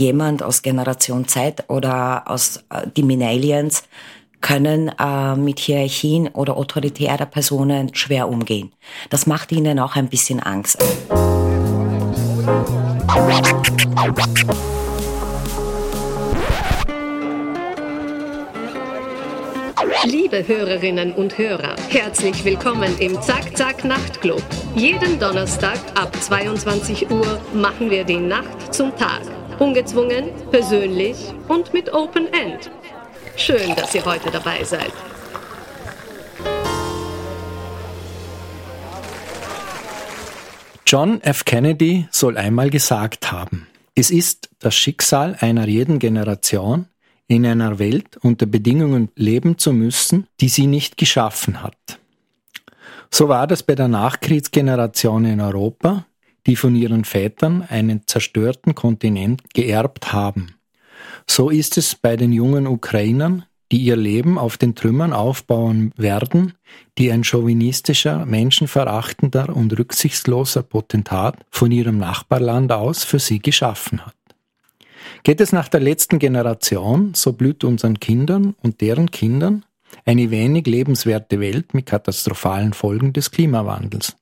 jemand aus Generation Z oder aus äh, die Millennials können äh, mit Hierarchien oder autoritärer Personen schwer umgehen. Das macht ihnen auch ein bisschen Angst. Liebe Hörerinnen und Hörer, herzlich willkommen im Zack Zack Nachtclub. Jeden Donnerstag ab 22 Uhr machen wir die Nacht zum Tag. Ungezwungen, persönlich und mit Open End. Schön, dass ihr heute dabei seid. John F. Kennedy soll einmal gesagt haben, es ist das Schicksal einer jeden Generation, in einer Welt unter Bedingungen leben zu müssen, die sie nicht geschaffen hat. So war das bei der Nachkriegsgeneration in Europa, die von ihren Vätern einen zerstörten Kontinent geerbt haben. So ist es bei den jungen Ukrainern, die ihr Leben auf den Trümmern aufbauen werden, die ein chauvinistischer, menschenverachtender und rücksichtsloser Potentat von ihrem Nachbarland aus für sie geschaffen hat. Geht es nach der letzten Generation, so blüht unseren Kindern und deren Kindern eine wenig lebenswerte Welt mit katastrophalen Folgen des Klimawandels.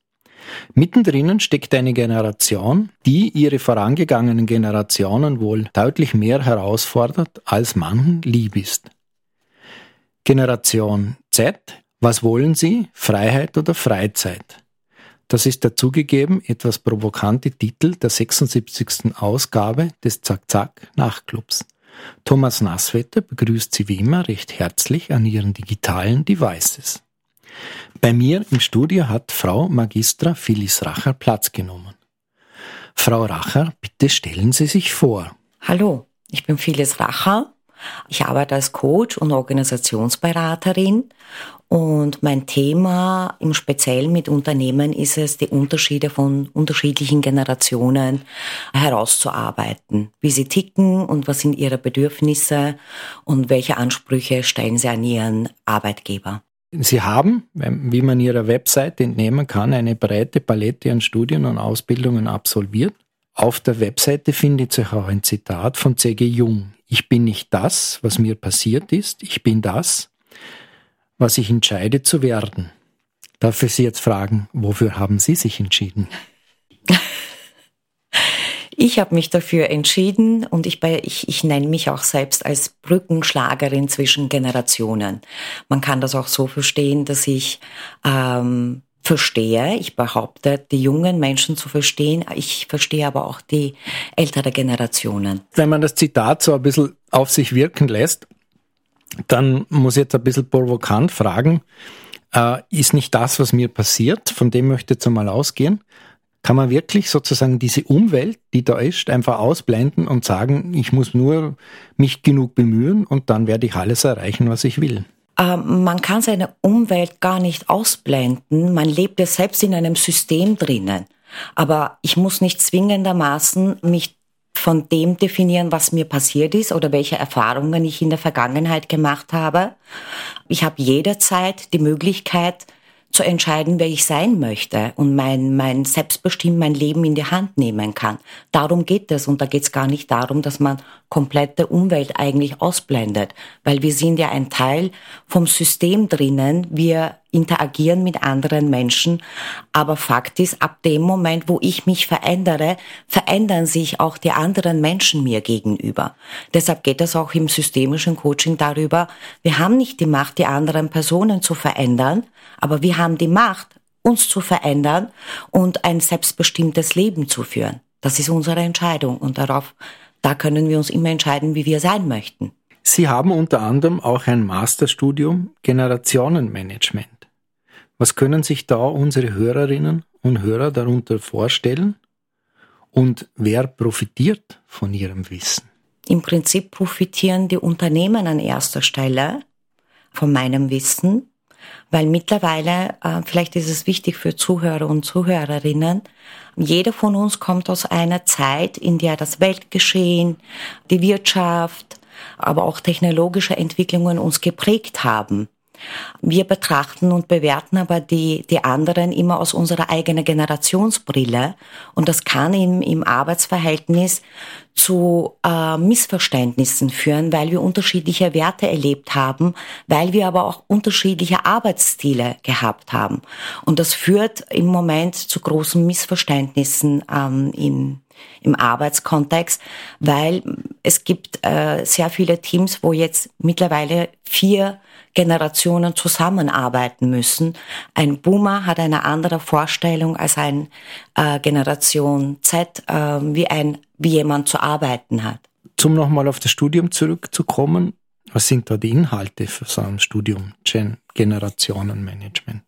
Mittendrin steckt eine Generation, die ihre vorangegangenen Generationen wohl deutlich mehr herausfordert, als manchen lieb ist. Generation Z, was wollen Sie? Freiheit oder Freizeit? Das ist der zugegeben etwas provokante Titel der 76. Ausgabe des Zack-Zack Nachtclubs. Thomas Nasswetter begrüßt Sie wie immer recht herzlich an Ihren digitalen Devices. Bei mir im Studio hat Frau Magistra Phyllis Racher Platz genommen. Frau Racher, bitte stellen Sie sich vor. Hallo, ich bin Phyllis Racher. Ich arbeite als Coach und Organisationsberaterin und mein Thema im Speziellen mit Unternehmen ist es, die Unterschiede von unterschiedlichen Generationen herauszuarbeiten. Wie sie ticken und was sind ihre Bedürfnisse und welche Ansprüche stellen sie an ihren Arbeitgeber. Sie haben, wie man Ihrer Website entnehmen kann, eine breite Palette an Studien und Ausbildungen absolviert. Auf der Webseite findet sich auch ein Zitat von C.G. Jung. Ich bin nicht das, was mir passiert ist, ich bin das, was ich entscheide zu werden. Darf ich Sie jetzt fragen, wofür haben Sie sich entschieden? Ich habe mich dafür entschieden und ich, ich, ich nenne mich auch selbst als Brückenschlagerin zwischen Generationen. Man kann das auch so verstehen, dass ich ähm, verstehe, ich behaupte, die jungen Menschen zu verstehen, ich verstehe aber auch die ältere Generationen. Wenn man das Zitat so ein bisschen auf sich wirken lässt, dann muss ich jetzt ein bisschen provokant fragen, äh, ist nicht das, was mir passiert, von dem möchte ich jetzt einmal ausgehen, kann man wirklich sozusagen diese Umwelt, die da ist, einfach ausblenden und sagen, ich muss nur mich genug bemühen und dann werde ich alles erreichen, was ich will? Ähm, man kann seine Umwelt gar nicht ausblenden. Man lebt ja selbst in einem System drinnen. Aber ich muss nicht zwingendermaßen mich von dem definieren, was mir passiert ist oder welche Erfahrungen ich in der Vergangenheit gemacht habe. Ich habe jederzeit die Möglichkeit, zu entscheiden, wer ich sein möchte und mein, mein selbstbestimmt mein Leben in die Hand nehmen kann. Darum geht es und da geht es gar nicht darum, dass man komplette Umwelt eigentlich ausblendet, weil wir sind ja ein Teil vom System drinnen. Wir interagieren mit anderen Menschen. Aber Fakt ist, ab dem Moment, wo ich mich verändere, verändern sich auch die anderen Menschen mir gegenüber. Deshalb geht es auch im systemischen Coaching darüber, wir haben nicht die Macht, die anderen Personen zu verändern, aber wir haben die Macht, uns zu verändern und ein selbstbestimmtes Leben zu führen. Das ist unsere Entscheidung und darauf, da können wir uns immer entscheiden, wie wir sein möchten. Sie haben unter anderem auch ein Masterstudium Generationenmanagement. Was können sich da unsere Hörerinnen und Hörer darunter vorstellen? Und wer profitiert von ihrem Wissen? Im Prinzip profitieren die Unternehmen an erster Stelle von meinem Wissen, weil mittlerweile, äh, vielleicht ist es wichtig für Zuhörer und Zuhörerinnen, jeder von uns kommt aus einer Zeit, in der das Weltgeschehen, die Wirtschaft, aber auch technologische Entwicklungen uns geprägt haben. Wir betrachten und bewerten aber die, die anderen immer aus unserer eigenen Generationsbrille und das kann im, im Arbeitsverhältnis zu äh, Missverständnissen führen, weil wir unterschiedliche Werte erlebt haben, weil wir aber auch unterschiedliche Arbeitsstile gehabt haben. Und das führt im Moment zu großen Missverständnissen ähm, in, im Arbeitskontext, weil es gibt äh, sehr viele Teams, wo jetzt mittlerweile vier Generationen zusammenarbeiten müssen. Ein Boomer hat eine andere Vorstellung als ein äh, Generation Z, äh, wie ein wie jemand zu arbeiten hat. Zum nochmal auf das Studium zurückzukommen, was sind da die Inhalte für so ein Studium Gen Generationenmanagement?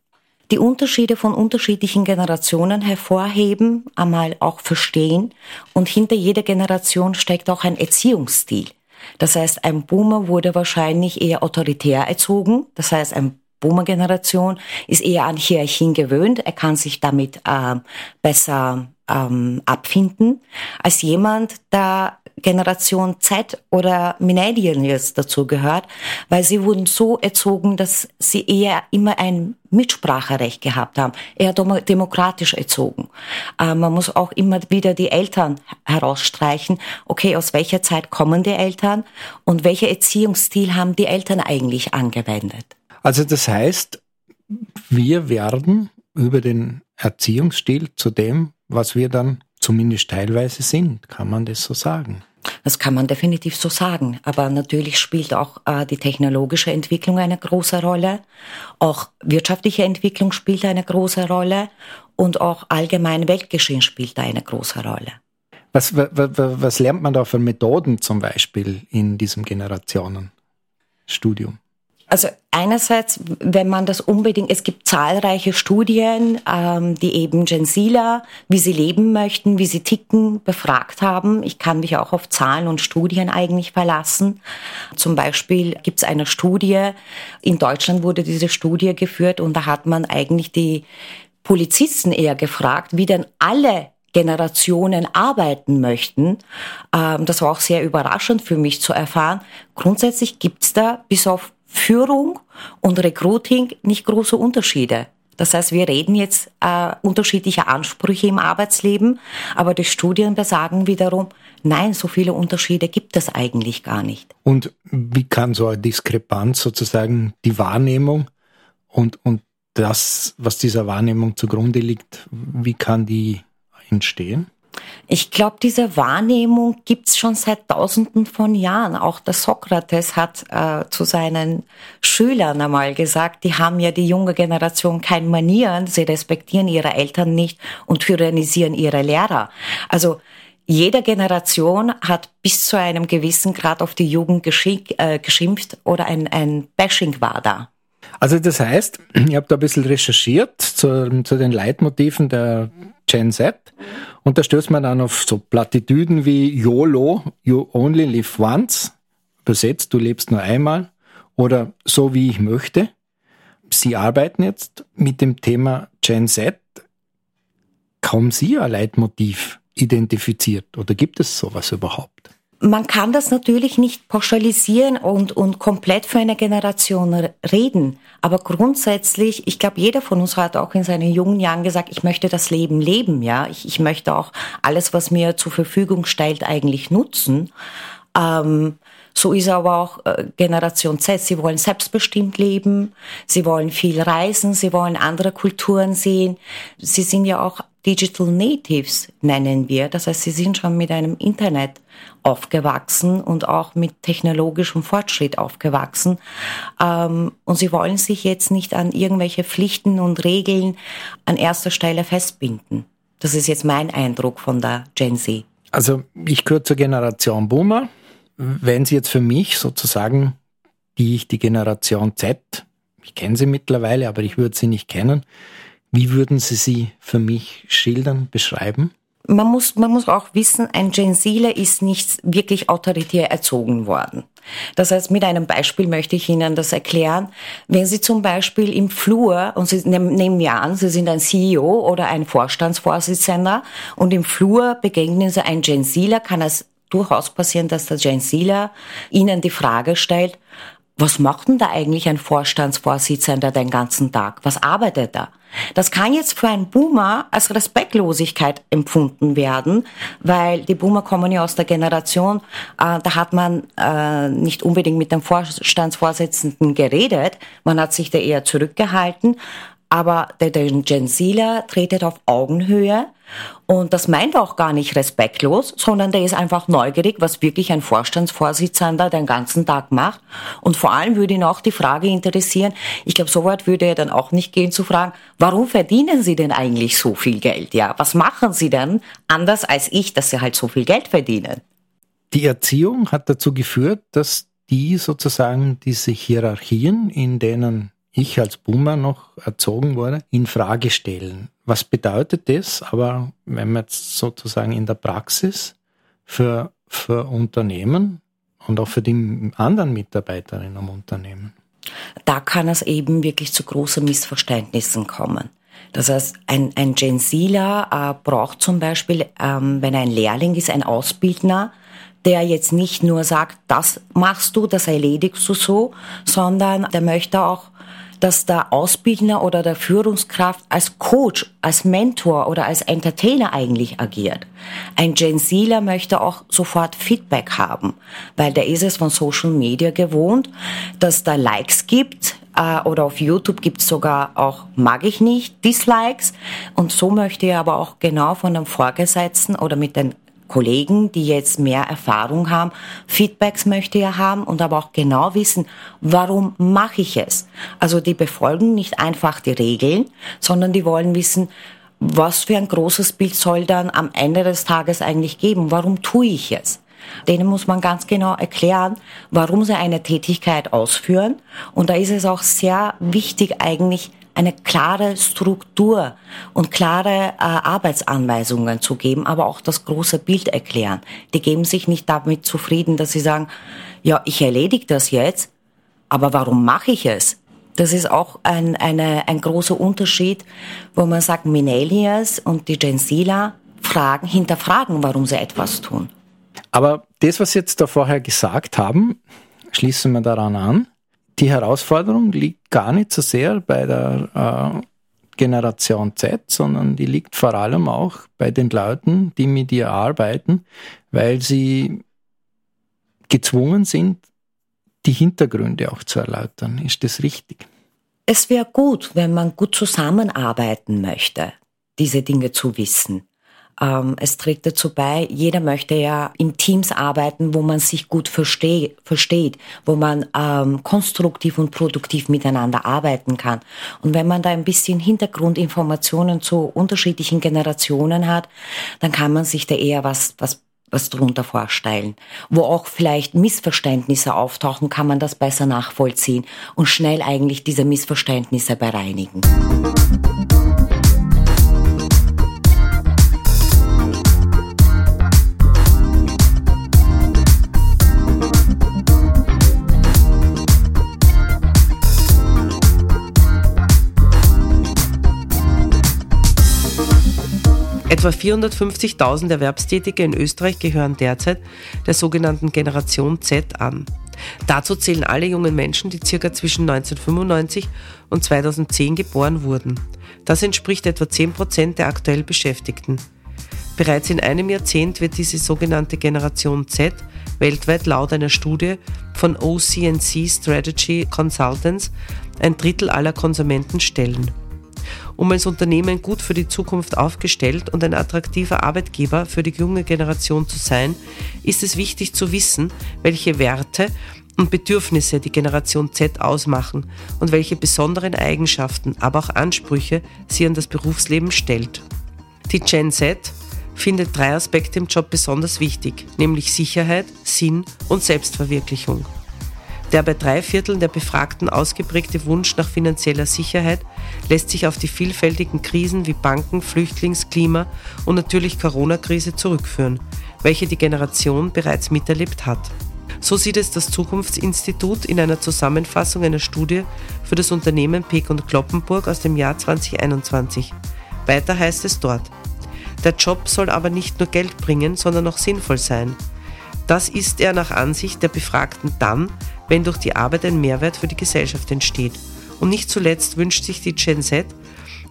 Die Unterschiede von unterschiedlichen Generationen hervorheben, einmal auch verstehen und hinter jeder Generation steckt auch ein Erziehungsstil. Das heißt, ein Boomer wurde wahrscheinlich eher autoritär erzogen. Das heißt, ein Boomer-Generation ist eher an Hierarchien gewöhnt. Er kann sich damit äh, besser ähm, abfinden, als jemand, der Generation Z oder Millennials dazu gehört, weil sie wurden so erzogen, dass sie eher immer ein Mitspracherecht gehabt haben, eher demokratisch erzogen. Äh, man muss auch immer wieder die Eltern herausstreichen. Okay, aus welcher Zeit kommen die Eltern und welcher Erziehungsstil haben die Eltern eigentlich angewendet? Also das heißt, wir werden über den Erziehungsstil zu dem, was wir dann zumindest teilweise sind. Kann man das so sagen? Das kann man definitiv so sagen. Aber natürlich spielt auch äh, die technologische Entwicklung eine große Rolle. Auch wirtschaftliche Entwicklung spielt eine große Rolle. Und auch allgemein Weltgeschehen spielt eine große Rolle. Was, was, was lernt man da für Methoden zum Beispiel in diesem Generationenstudium? Also einerseits, wenn man das unbedingt, es gibt zahlreiche Studien, ähm, die eben Gen Zler, wie sie leben möchten, wie sie ticken, befragt haben. Ich kann mich auch auf Zahlen und Studien eigentlich verlassen. Zum Beispiel gibt es eine Studie, in Deutschland wurde diese Studie geführt und da hat man eigentlich die Polizisten eher gefragt, wie denn alle Generationen arbeiten möchten. Ähm, das war auch sehr überraschend für mich zu erfahren. Grundsätzlich gibt's da bis auf Führung und Recruiting nicht große Unterschiede. Das heißt, wir reden jetzt äh, unterschiedliche Ansprüche im Arbeitsleben, aber die Studien besagen wiederum, nein, so viele Unterschiede gibt es eigentlich gar nicht. Und wie kann so eine Diskrepanz sozusagen die Wahrnehmung und, und das, was dieser Wahrnehmung zugrunde liegt, wie kann die entstehen? Ich glaube, diese Wahrnehmung gibt's schon seit Tausenden von Jahren. Auch der Sokrates hat äh, zu seinen Schülern einmal gesagt, die haben ja die junge Generation kein Manieren, sie respektieren ihre Eltern nicht und tyrannisieren ihre Lehrer. Also jede Generation hat bis zu einem gewissen Grad auf die Jugend äh, geschimpft oder ein, ein Bashing war da. Also das heißt, ich habe da ein bisschen recherchiert zu, zu den Leitmotiven der Gen Z und da stößt man dann auf so Plattitüden wie YOLO, you only live once, übersetzt, du lebst nur einmal, oder so wie ich möchte. Sie arbeiten jetzt mit dem Thema Gen Z. Kaum Sie ein Leitmotiv identifiziert oder gibt es sowas überhaupt? Man kann das natürlich nicht pauschalisieren und, und komplett für eine Generation reden. Aber grundsätzlich, ich glaube, jeder von uns hat auch in seinen jungen Jahren gesagt, ich möchte das Leben leben, ja. Ich, ich möchte auch alles, was mir zur Verfügung stellt, eigentlich nutzen. Ähm, so ist aber auch äh, Generation Z. Sie wollen selbstbestimmt leben, sie wollen viel reisen, sie wollen andere Kulturen sehen. Sie sind ja auch Digital Natives, nennen wir. Das heißt, sie sind schon mit einem Internet aufgewachsen und auch mit technologischem Fortschritt aufgewachsen. Ähm, und sie wollen sich jetzt nicht an irgendwelche Pflichten und Regeln an erster Stelle festbinden. Das ist jetzt mein Eindruck von der Gen Z. Also ich gehöre zur Generation Boomer. Wenn Sie jetzt für mich sozusagen, die ich die Generation Z, ich kenne sie mittlerweile, aber ich würde sie nicht kennen, wie würden Sie sie für mich schildern, beschreiben? man muss, man muss auch wissen, ein Gen Zler ist nicht wirklich autoritär erzogen worden. Das heißt, mit einem Beispiel möchte ich Ihnen das erklären. Wenn Sie zum Beispiel im Flur, und Sie nehmen wir an, Sie sind ein CEO oder ein Vorstandsvorsitzender, und im Flur begegnen Sie ein Gen Zler, kann es durchaus passieren, dass der Gen Zler Ihnen die Frage stellt, was macht denn da eigentlich ein Vorstandsvorsitzender den ganzen Tag? Was arbeitet er? Das kann jetzt für einen Boomer als Respektlosigkeit empfunden werden, weil die Boomer kommen ja aus der Generation, äh, da hat man äh, nicht unbedingt mit dem Vorstandsvorsitzenden geredet, man hat sich da eher zurückgehalten, aber der, der Gen tretet auf Augenhöhe und das meint auch gar nicht respektlos, sondern der ist einfach neugierig, was wirklich ein Vorstandsvorsitzender den ganzen Tag macht. Und vor allem würde ihn auch die Frage interessieren, ich glaube, so weit würde er dann auch nicht gehen zu fragen, warum verdienen Sie denn eigentlich so viel Geld? Ja, was machen Sie denn anders als ich, dass Sie halt so viel Geld verdienen? Die Erziehung hat dazu geführt, dass die sozusagen diese Hierarchien, in denen ich als Boomer noch erzogen wurde, in Frage stellen. Was bedeutet das? Aber wenn man jetzt sozusagen in der Praxis für, für Unternehmen und auch für die anderen Mitarbeiterinnen am Unternehmen? Da kann es eben wirklich zu großen Missverständnissen kommen. Das heißt, ein, ein Gen Zler äh, braucht zum Beispiel, ähm, wenn er ein Lehrling ist, ein Ausbildner, der jetzt nicht nur sagt, das machst du, das erledigst du so, sondern der möchte auch dass der Ausbildner oder der Führungskraft als Coach, als Mentor oder als Entertainer eigentlich agiert. Ein Gen Zler möchte auch sofort Feedback haben, weil der ist es von Social Media gewohnt, dass da Likes gibt, äh, oder auf YouTube gibt es sogar auch mag ich nicht, Dislikes. Und so möchte er aber auch genau von dem Vorgesetzten oder mit den Kollegen, die jetzt mehr Erfahrung haben, Feedbacks möchte er haben und aber auch genau wissen, warum mache ich es. Also die befolgen nicht einfach die Regeln, sondern die wollen wissen, was für ein großes Bild soll dann am Ende des Tages eigentlich geben? Warum tue ich es? Denen muss man ganz genau erklären, warum sie eine Tätigkeit ausführen. Und da ist es auch sehr wichtig eigentlich, eine klare Struktur und klare äh, Arbeitsanweisungen zu geben, aber auch das große Bild erklären. Die geben sich nicht damit zufrieden, dass sie sagen, ja, ich erledige das jetzt, aber warum mache ich es? Das ist auch ein, eine, ein großer Unterschied, wo man sagt, Millennials und die Gen Zler fragen, hinterfragen, warum sie etwas tun. Aber das, was Sie jetzt da vorher gesagt haben, schließen wir daran an die Herausforderung liegt gar nicht so sehr bei der äh, Generation Z, sondern die liegt vor allem auch bei den Leuten, die mit ihr arbeiten, weil sie gezwungen sind, die Hintergründe auch zu erläutern. Ist das richtig? Es wäre gut, wenn man gut zusammenarbeiten möchte, diese Dinge zu wissen. Ähm, es trägt dazu bei, jeder möchte ja in Teams arbeiten, wo man sich gut versteh, versteht, wo man ähm, konstruktiv und produktiv miteinander arbeiten kann. Und wenn man da ein bisschen Hintergrundinformationen zu unterschiedlichen Generationen hat, dann kann man sich da eher was, was was drunter vorstellen. Wo auch vielleicht Missverständnisse auftauchen, kann man das besser nachvollziehen und schnell eigentlich diese Missverständnisse bereinigen. Etwa 450.000 Erwerbstätige in Österreich gehören derzeit der sogenannten Generation Z an. Dazu zählen alle jungen Menschen, die circa zwischen 1995 und 2010 geboren wurden. Das entspricht etwa 10 Prozent der aktuell Beschäftigten. Bereits in einem Jahrzehnt wird diese sogenannte Generation Z weltweit laut einer Studie von OCNC Strategy Consultants ein Drittel aller Konsumenten stellen um als Unternehmen gut für die Zukunft aufgestellt und ein attraktiver Arbeitgeber für die junge Generation zu sein, ist es wichtig zu wissen, welche Werte und Bedürfnisse die Generation Z ausmachen und welche besonderen Eigenschaften, aber auch Ansprüche sie an das Berufsleben stellt. Die Gen Z findet drei Aspekte im Job besonders wichtig, nämlich Sicherheit, Sinn und Selbstverwirklichung. Der bei drei Vierteln der Befragten ausgeprägte Wunsch nach finanzieller Sicherheit lässt sich auf die vielfältigen Krisen wie Banken, Flüchtlings-, Klima- und natürlich Corona-Krise zurückführen, welche die Generation bereits miterlebt hat. So sieht es das Zukunftsinstitut in einer Zusammenfassung einer Studie für das Unternehmen Peek und Kloppenburg aus dem Jahr 2021. Weiter heißt es dort, der Job soll aber nicht nur Geld bringen, sondern auch sinnvoll sein. Das ist er nach Ansicht der Befragten dann, wenn durch die Arbeit ein Mehrwert für die Gesellschaft entsteht. Und nicht zuletzt wünscht sich die Gen Z,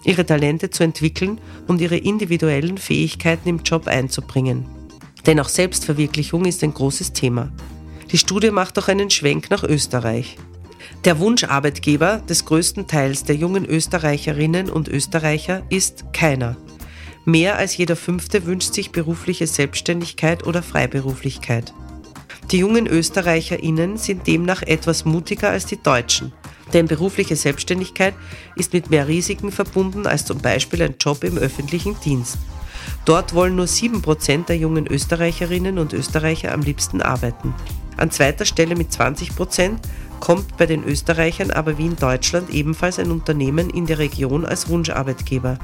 ihre Talente zu entwickeln und ihre individuellen Fähigkeiten im Job einzubringen. Denn auch Selbstverwirklichung ist ein großes Thema. Die Studie macht auch einen Schwenk nach Österreich. Der Wunscharbeitgeber des größten Teils der jungen Österreicherinnen und Österreicher ist keiner. Mehr als jeder Fünfte wünscht sich berufliche Selbstständigkeit oder Freiberuflichkeit. Die jungen Österreicherinnen sind demnach etwas mutiger als die Deutschen. Denn berufliche Selbstständigkeit ist mit mehr Risiken verbunden als zum Beispiel ein Job im öffentlichen Dienst. Dort wollen nur 7% der jungen Österreicherinnen und Österreicher am liebsten arbeiten. An zweiter Stelle mit 20% kommt bei den Österreichern aber wie in Deutschland ebenfalls ein Unternehmen in der Region als Wunscharbeitgeber.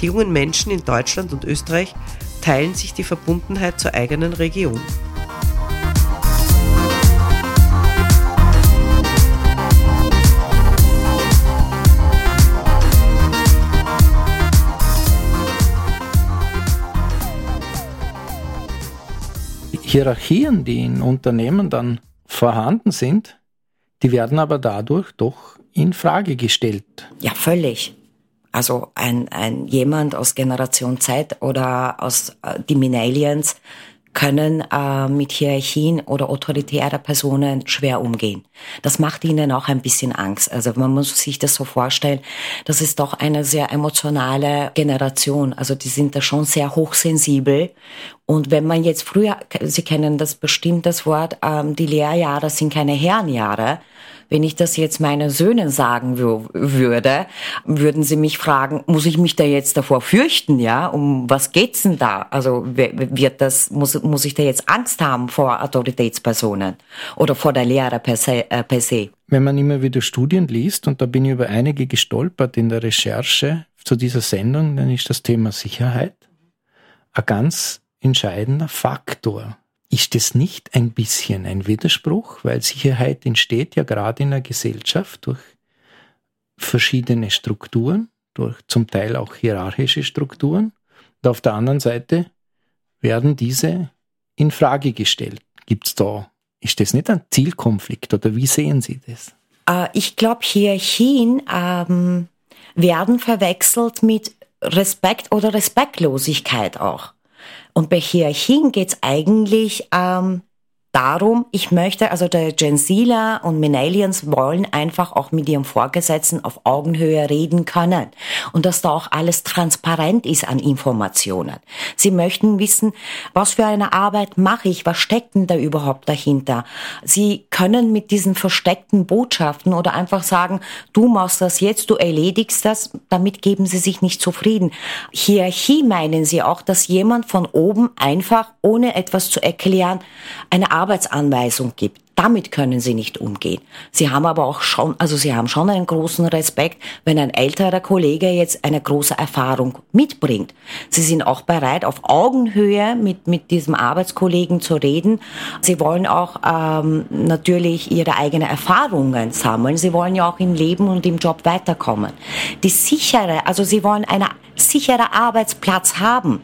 Die jungen Menschen in Deutschland und Österreich teilen sich die Verbundenheit zur eigenen Region. Hierarchien, die in Unternehmen dann vorhanden sind, die werden aber dadurch doch in Frage gestellt. Ja, völlig. Also ein, ein jemand aus Generation Z oder aus äh, die Millennials können äh, mit Hierarchien oder autoritärer Personen schwer umgehen. Das macht ihnen auch ein bisschen Angst. Also man muss sich das so vorstellen, das ist doch eine sehr emotionale Generation. Also die sind da schon sehr hochsensibel. Und wenn man jetzt früher, Sie kennen das bestimmt das Wort, ähm, die Lehrjahre sind keine Herrenjahre. Wenn ich das jetzt meinen Söhnen sagen würde, würden sie mich fragen, muss ich mich da jetzt davor fürchten, ja? Um was geht's denn da? Also wird das, muss, muss ich da jetzt Angst haben vor Autoritätspersonen oder vor der Lehre per se? Äh, per se? Wenn man immer wieder Studien liest, und da bin ich über einige gestolpert in der Recherche zu dieser Sendung, dann ist das Thema Sicherheit ein ganz entscheidender Faktor. Ist es nicht ein bisschen ein Widerspruch, weil Sicherheit entsteht ja gerade in einer Gesellschaft durch verschiedene Strukturen, durch zum Teil auch hierarchische Strukturen. Und auf der anderen Seite werden diese in Frage gestellt. Gibt es da, ist das nicht ein Zielkonflikt oder wie sehen Sie das? Äh, ich glaube, Hierarchien ähm, werden verwechselt mit Respekt oder Respektlosigkeit auch. Und bei Hierarchien geht es eigentlich ähm, darum, ich möchte, also der Gen Zler und Millennials wollen einfach auch mit ihrem Vorgesetzten auf Augenhöhe reden können und dass da auch alles transparent ist an Informationen. Sie möchten wissen, was für eine Arbeit mache ich, was steckt denn da überhaupt dahinter. Sie können mit diesen versteckten Botschaften oder einfach sagen, du machst das jetzt, du erledigst das, damit geben sie sich nicht zufrieden. Hierarchie meinen sie auch, dass jemand von oben einfach, ohne etwas zu erklären, eine Arbeitsanweisung gibt. Damit können sie nicht umgehen. Sie haben aber auch schon, also sie haben schon einen großen Respekt, wenn ein älterer Kollege jetzt eine große Erfahrung mitbringt. Sie sind auch bereit, auf Augenhöhe mit, mit diesem Arbeitskollegen zu reden. Sie wollen auch ähm, natürlich ihre eigenen Erfahrungen sammeln. Sie wollen ja auch im Leben und im Job weiterkommen. Die sichere, also sie wollen eine sicherer Arbeitsplatz haben.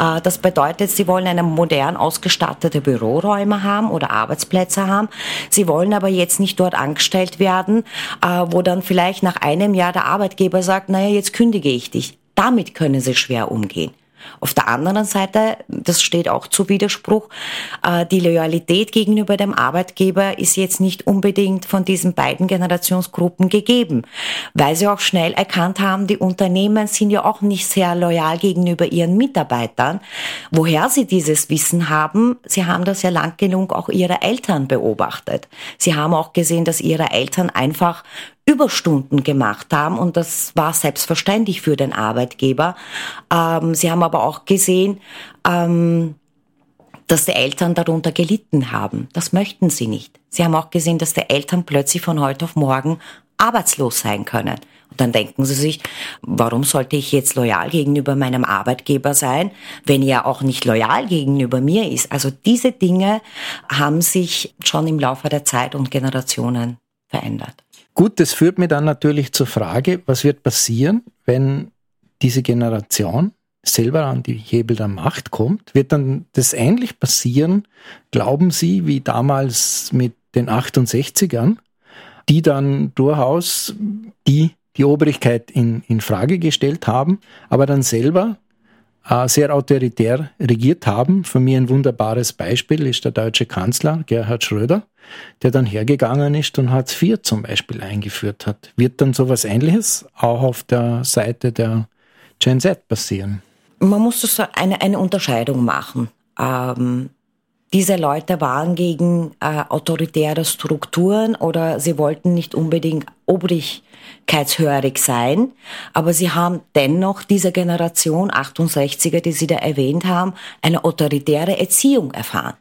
Äh, das bedeutet, sie wollen eine modern ausgestattete Büroräume haben oder Arbeitsplätze haben. Sie wollen aber jetzt nicht dort angestellt werden, äh, wo dann vielleicht nach einem Jahr der Arbeitgeber sagt, naja, jetzt kündige ich dich. Damit können sie schwer umgehen. Auf der anderen Seite, das steht auch zu Widerspruch, äh, die Loyalität gegenüber dem Arbeitgeber ist jetzt nicht unbedingt von diesen beiden Generationsgruppen gegeben, weil sie auch schnell erkannt haben, die Unternehmen sind ja auch nicht sehr loyal gegenüber ihren Mitarbeitern. Woher sie dieses Wissen haben, sie haben das ja lang genug auch ihre Eltern beobachtet. Sie haben auch gesehen, dass ihre Eltern einfach Überstunden gemacht haben und das war selbstverständlich für den Arbeitgeber. Ähm, sie haben aber auch gesehen, ähm, dass die Eltern darunter gelitten haben. Das möchten sie nicht. Sie haben auch gesehen, dass die Eltern plötzlich von heute auf morgen arbeitslos sein können. Und dann denken sie sich, warum sollte ich jetzt loyal gegenüber meinem Arbeitgeber sein, wenn er auch nicht loyal gegenüber mir ist? Also diese Dinge haben sich schon im Laufe der Zeit und Generationen verändert. Gut, das führt mir dann natürlich zur Frage, was wird passieren, wenn diese Generation selber an die Hebel der Macht kommt? Wird dann das ähnlich passieren, glauben Sie, wie damals mit den 68ern, die dann durchaus die, die Obrigkeit in, in Frage gestellt haben, aber dann selber sehr autoritär regiert haben. Für mich ein wunderbares Beispiel ist der deutsche Kanzler Gerhard Schröder, der dann hergegangen ist und Hartz IV zum Beispiel eingeführt hat. Wird dann sowas Ähnliches auch auf der Seite der Gen Z passieren? Man muss das eine, eine Unterscheidung machen. Ähm, diese Leute waren gegen äh, autoritäre Strukturen oder sie wollten nicht unbedingt obrigkeitshörig sein, aber sie haben dennoch diese Generation 68er, die Sie da erwähnt haben, eine autoritäre Erziehung erfahren.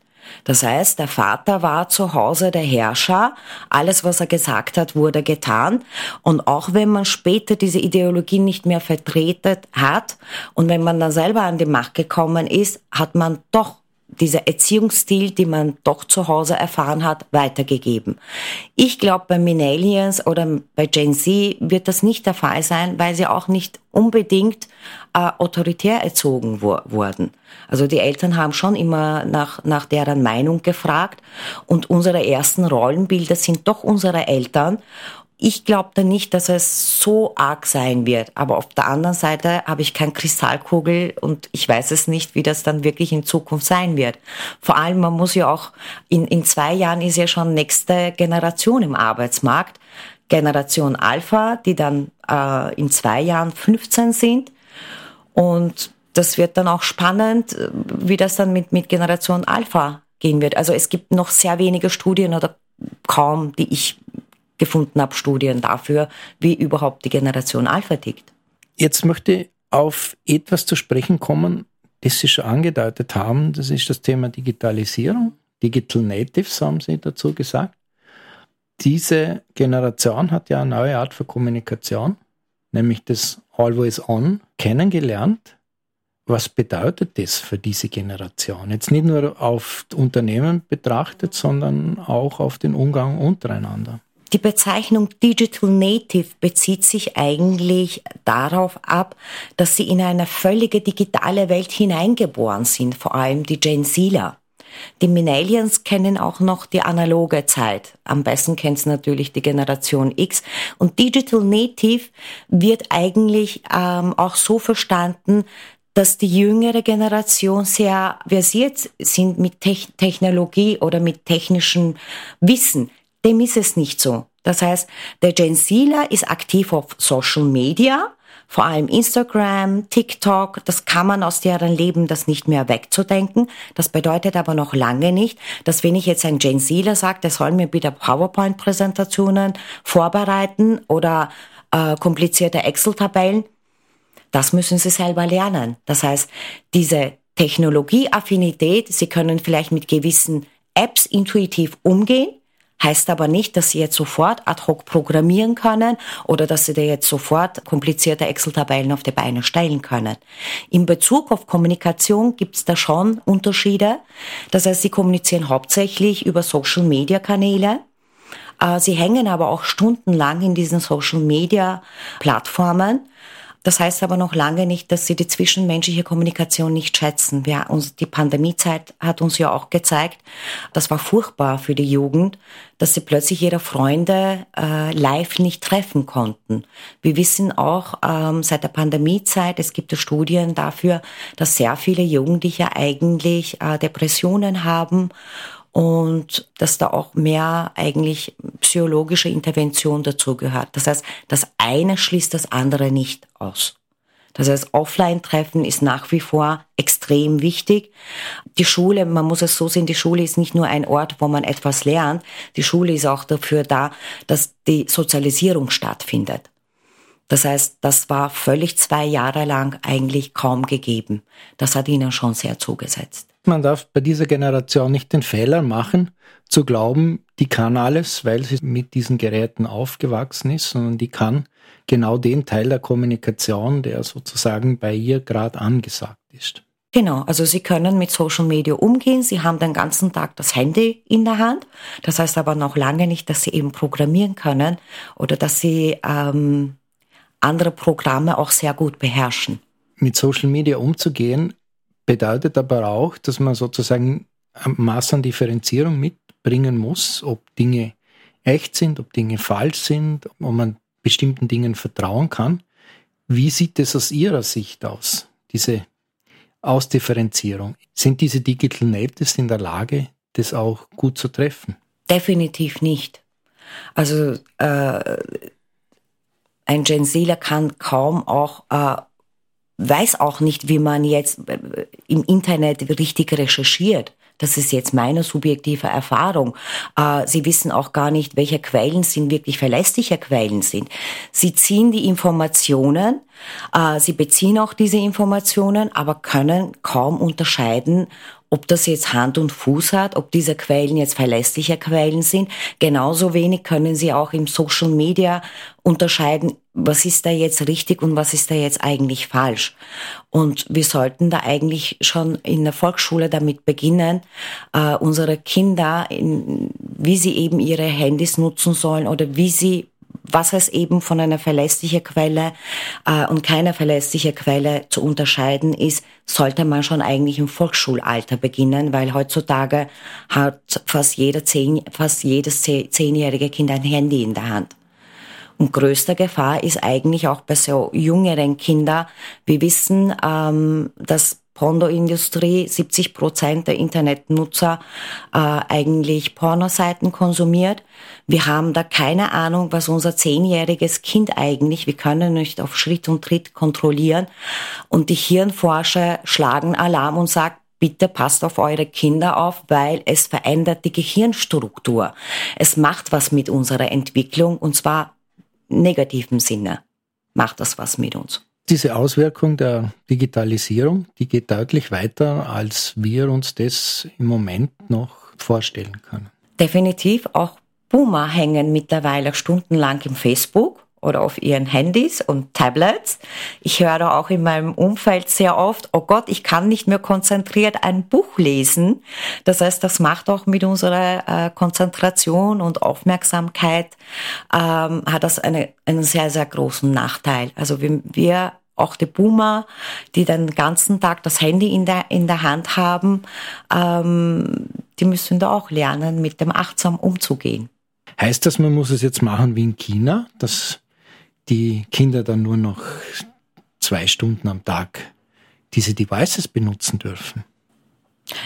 Das heißt, der Vater war zu Hause der Herrscher, alles, was er gesagt hat, wurde getan. Und auch wenn man später diese Ideologie nicht mehr vertreten hat und wenn man dann selber an die Macht gekommen ist, hat man doch dieser Erziehungsstil, die man doch zu Hause erfahren hat, weitergegeben. Ich glaube, bei Millennials oder bei Gen Z wird das nicht der Fall sein, weil sie auch nicht unbedingt äh, autoritär erzogen wo wurden. Also die Eltern haben schon immer nach, nach deren Meinung gefragt und unsere ersten Rollenbilder sind doch unsere Eltern ich glaube da nicht, dass es so arg sein wird. Aber auf der anderen Seite habe ich keine Kristallkugel und ich weiß es nicht, wie das dann wirklich in Zukunft sein wird. Vor allem, man muss ja auch, in, in zwei Jahren ist ja schon nächste Generation im Arbeitsmarkt. Generation Alpha, die dann äh, in zwei Jahren 15 sind. Und das wird dann auch spannend, wie das dann mit, mit Generation Alpha gehen wird. Also es gibt noch sehr wenige Studien oder kaum, die ich gefunden habe, Studien dafür, wie überhaupt die Generation Alpha tickt. Jetzt möchte ich auf etwas zu sprechen kommen, das Sie schon angedeutet haben. Das ist das Thema Digitalisierung. Digital Natives haben Sie dazu gesagt. Diese Generation hat ja eine neue Art von Kommunikation, nämlich das Always On, kennengelernt. Was bedeutet das für diese Generation? Jetzt nicht nur auf Unternehmen betrachtet, sondern auch auf den Umgang untereinander. Die Bezeichnung Digital Native bezieht sich eigentlich darauf ab, dass sie in eine völlige digitale Welt hineingeboren sind, vor allem die Gen Zler. Die Millennials kennen auch noch die analoge Zeit. Am besten kennt es natürlich die Generation X. Und Digital Native wird eigentlich ähm, auch so verstanden, dass die jüngere Generation sehr versiert sind mit Te Technologie oder mit technischem Wissen dem ist es nicht so. Das heißt, der Gen Zler ist aktiv auf Social Media, vor allem Instagram, TikTok, das kann man aus deren Leben das nicht mehr wegzudenken. Das bedeutet aber noch lange nicht, dass wenn ich jetzt ein Gen Zler sage, der soll mir bitte PowerPoint-Präsentationen vorbereiten oder äh, komplizierte Excel-Tabellen, das müssen sie selber lernen. Das heißt, diese Technologieaffinität, sie können vielleicht mit gewissen Apps intuitiv umgehen, Heißt aber nicht, dass Sie jetzt sofort ad hoc programmieren können oder dass Sie da jetzt sofort komplizierte Excel-Tabellen auf die Beine stellen können. In Bezug auf Kommunikation gibt es da schon Unterschiede. Das heißt, Sie kommunizieren hauptsächlich über Social-Media-Kanäle. Äh, Sie hängen aber auch stundenlang in diesen Social-Media-Plattformen das heißt aber noch lange nicht, dass sie die zwischenmenschliche Kommunikation nicht schätzen. Wir, uns, die Pandemiezeit hat uns ja auch gezeigt, das war furchtbar für die Jugend, dass sie plötzlich ihre Freunde äh, live nicht treffen konnten. Wir wissen auch ähm, seit der Pandemiezeit, es gibt Studien dafür, dass sehr viele Jugendliche eigentlich äh, Depressionen haben und dass da auch mehr eigentlich psychologische Intervention dazu gehört. Das heißt, das eine schließt das andere nicht aus. Das heißt, Offline-Treffen ist nach wie vor extrem wichtig. Die Schule, man muss es so sehen, die Schule ist nicht nur ein Ort, wo man etwas lernt. Die Schule ist auch dafür da, dass die Sozialisierung stattfindet. Das heißt, das war völlig zwei Jahre lang eigentlich kaum gegeben. Das hat ihnen schon sehr zugesetzt. Man darf bei dieser Generation nicht den Fehler machen, zu glauben, die kann alles, weil sie mit diesen Geräten aufgewachsen ist, sondern die kann genau den Teil der Kommunikation, der sozusagen bei ihr gerade angesagt ist. Genau, also Sie können mit Social Media umgehen. Sie haben den ganzen Tag das Handy in der Hand. Das heißt aber noch lange nicht, dass Sie eben programmieren können oder dass Sie ähm, andere Programme auch sehr gut beherrschen. Mit Social Media umzugehen bedeutet aber auch, dass man sozusagen ein Maß an Differenzierung mit bringen muss, ob Dinge echt sind, ob Dinge falsch sind, ob man bestimmten Dingen vertrauen kann. Wie sieht es aus Ihrer Sicht aus, diese Ausdifferenzierung? Sind diese Digital Natives in der Lage, das auch gut zu treffen? Definitiv nicht. Also äh, ein Gen Zler kann kaum auch, äh, weiß auch nicht, wie man jetzt äh, im Internet richtig recherchiert. Das ist jetzt meine subjektive Erfahrung. Äh, sie wissen auch gar nicht, welche Quellen sind wirklich verlässliche Quellen sind. Sie ziehen die Informationen, äh, sie beziehen auch diese Informationen, aber können kaum unterscheiden, ob das jetzt Hand und Fuß hat, ob diese Quellen jetzt verlässliche Quellen sind. Genauso wenig können Sie auch im Social Media unterscheiden, was ist da jetzt richtig und was ist da jetzt eigentlich falsch. Und wir sollten da eigentlich schon in der Volksschule damit beginnen, äh, unsere Kinder, in, wie sie eben ihre Handys nutzen sollen oder wie sie was es eben von einer verlässlichen Quelle äh, und keiner verlässlichen Quelle zu unterscheiden ist, sollte man schon eigentlich im Volksschulalter beginnen, weil heutzutage hat fast jeder zehn, fast jedes zehnjährige Kind ein Handy in der Hand. Und größte Gefahr ist eigentlich auch bei so jüngeren Kindern. Wir wissen, ähm, dass Pornoindustrie 70 Prozent der Internetnutzer äh, eigentlich Pornoseiten konsumiert. Wir haben da keine Ahnung, was unser zehnjähriges Kind eigentlich, wir können nicht auf Schritt und Tritt kontrollieren. Und die Hirnforscher schlagen Alarm und sagen, bitte passt auf eure Kinder auf, weil es verändert die Gehirnstruktur. Es macht was mit unserer Entwicklung und zwar negativen Sinne macht das was mit uns. Diese Auswirkung der Digitalisierung, die geht deutlich weiter, als wir uns das im Moment noch vorstellen können. Definitiv. Auch Boomer hängen mittlerweile stundenlang im Facebook oder auf ihren Handys und Tablets. Ich höre auch in meinem Umfeld sehr oft, oh Gott, ich kann nicht mehr konzentriert ein Buch lesen. Das heißt, das macht auch mit unserer äh, Konzentration und Aufmerksamkeit, ähm, hat das eine, einen sehr, sehr großen Nachteil. Also wir, wir auch die Boomer, die den ganzen Tag das Handy in der, in der Hand haben, ähm, die müssen da auch lernen, mit dem achtsam umzugehen. Heißt das, man muss es jetzt machen wie in China, dass die Kinder dann nur noch zwei Stunden am Tag diese Devices benutzen dürfen?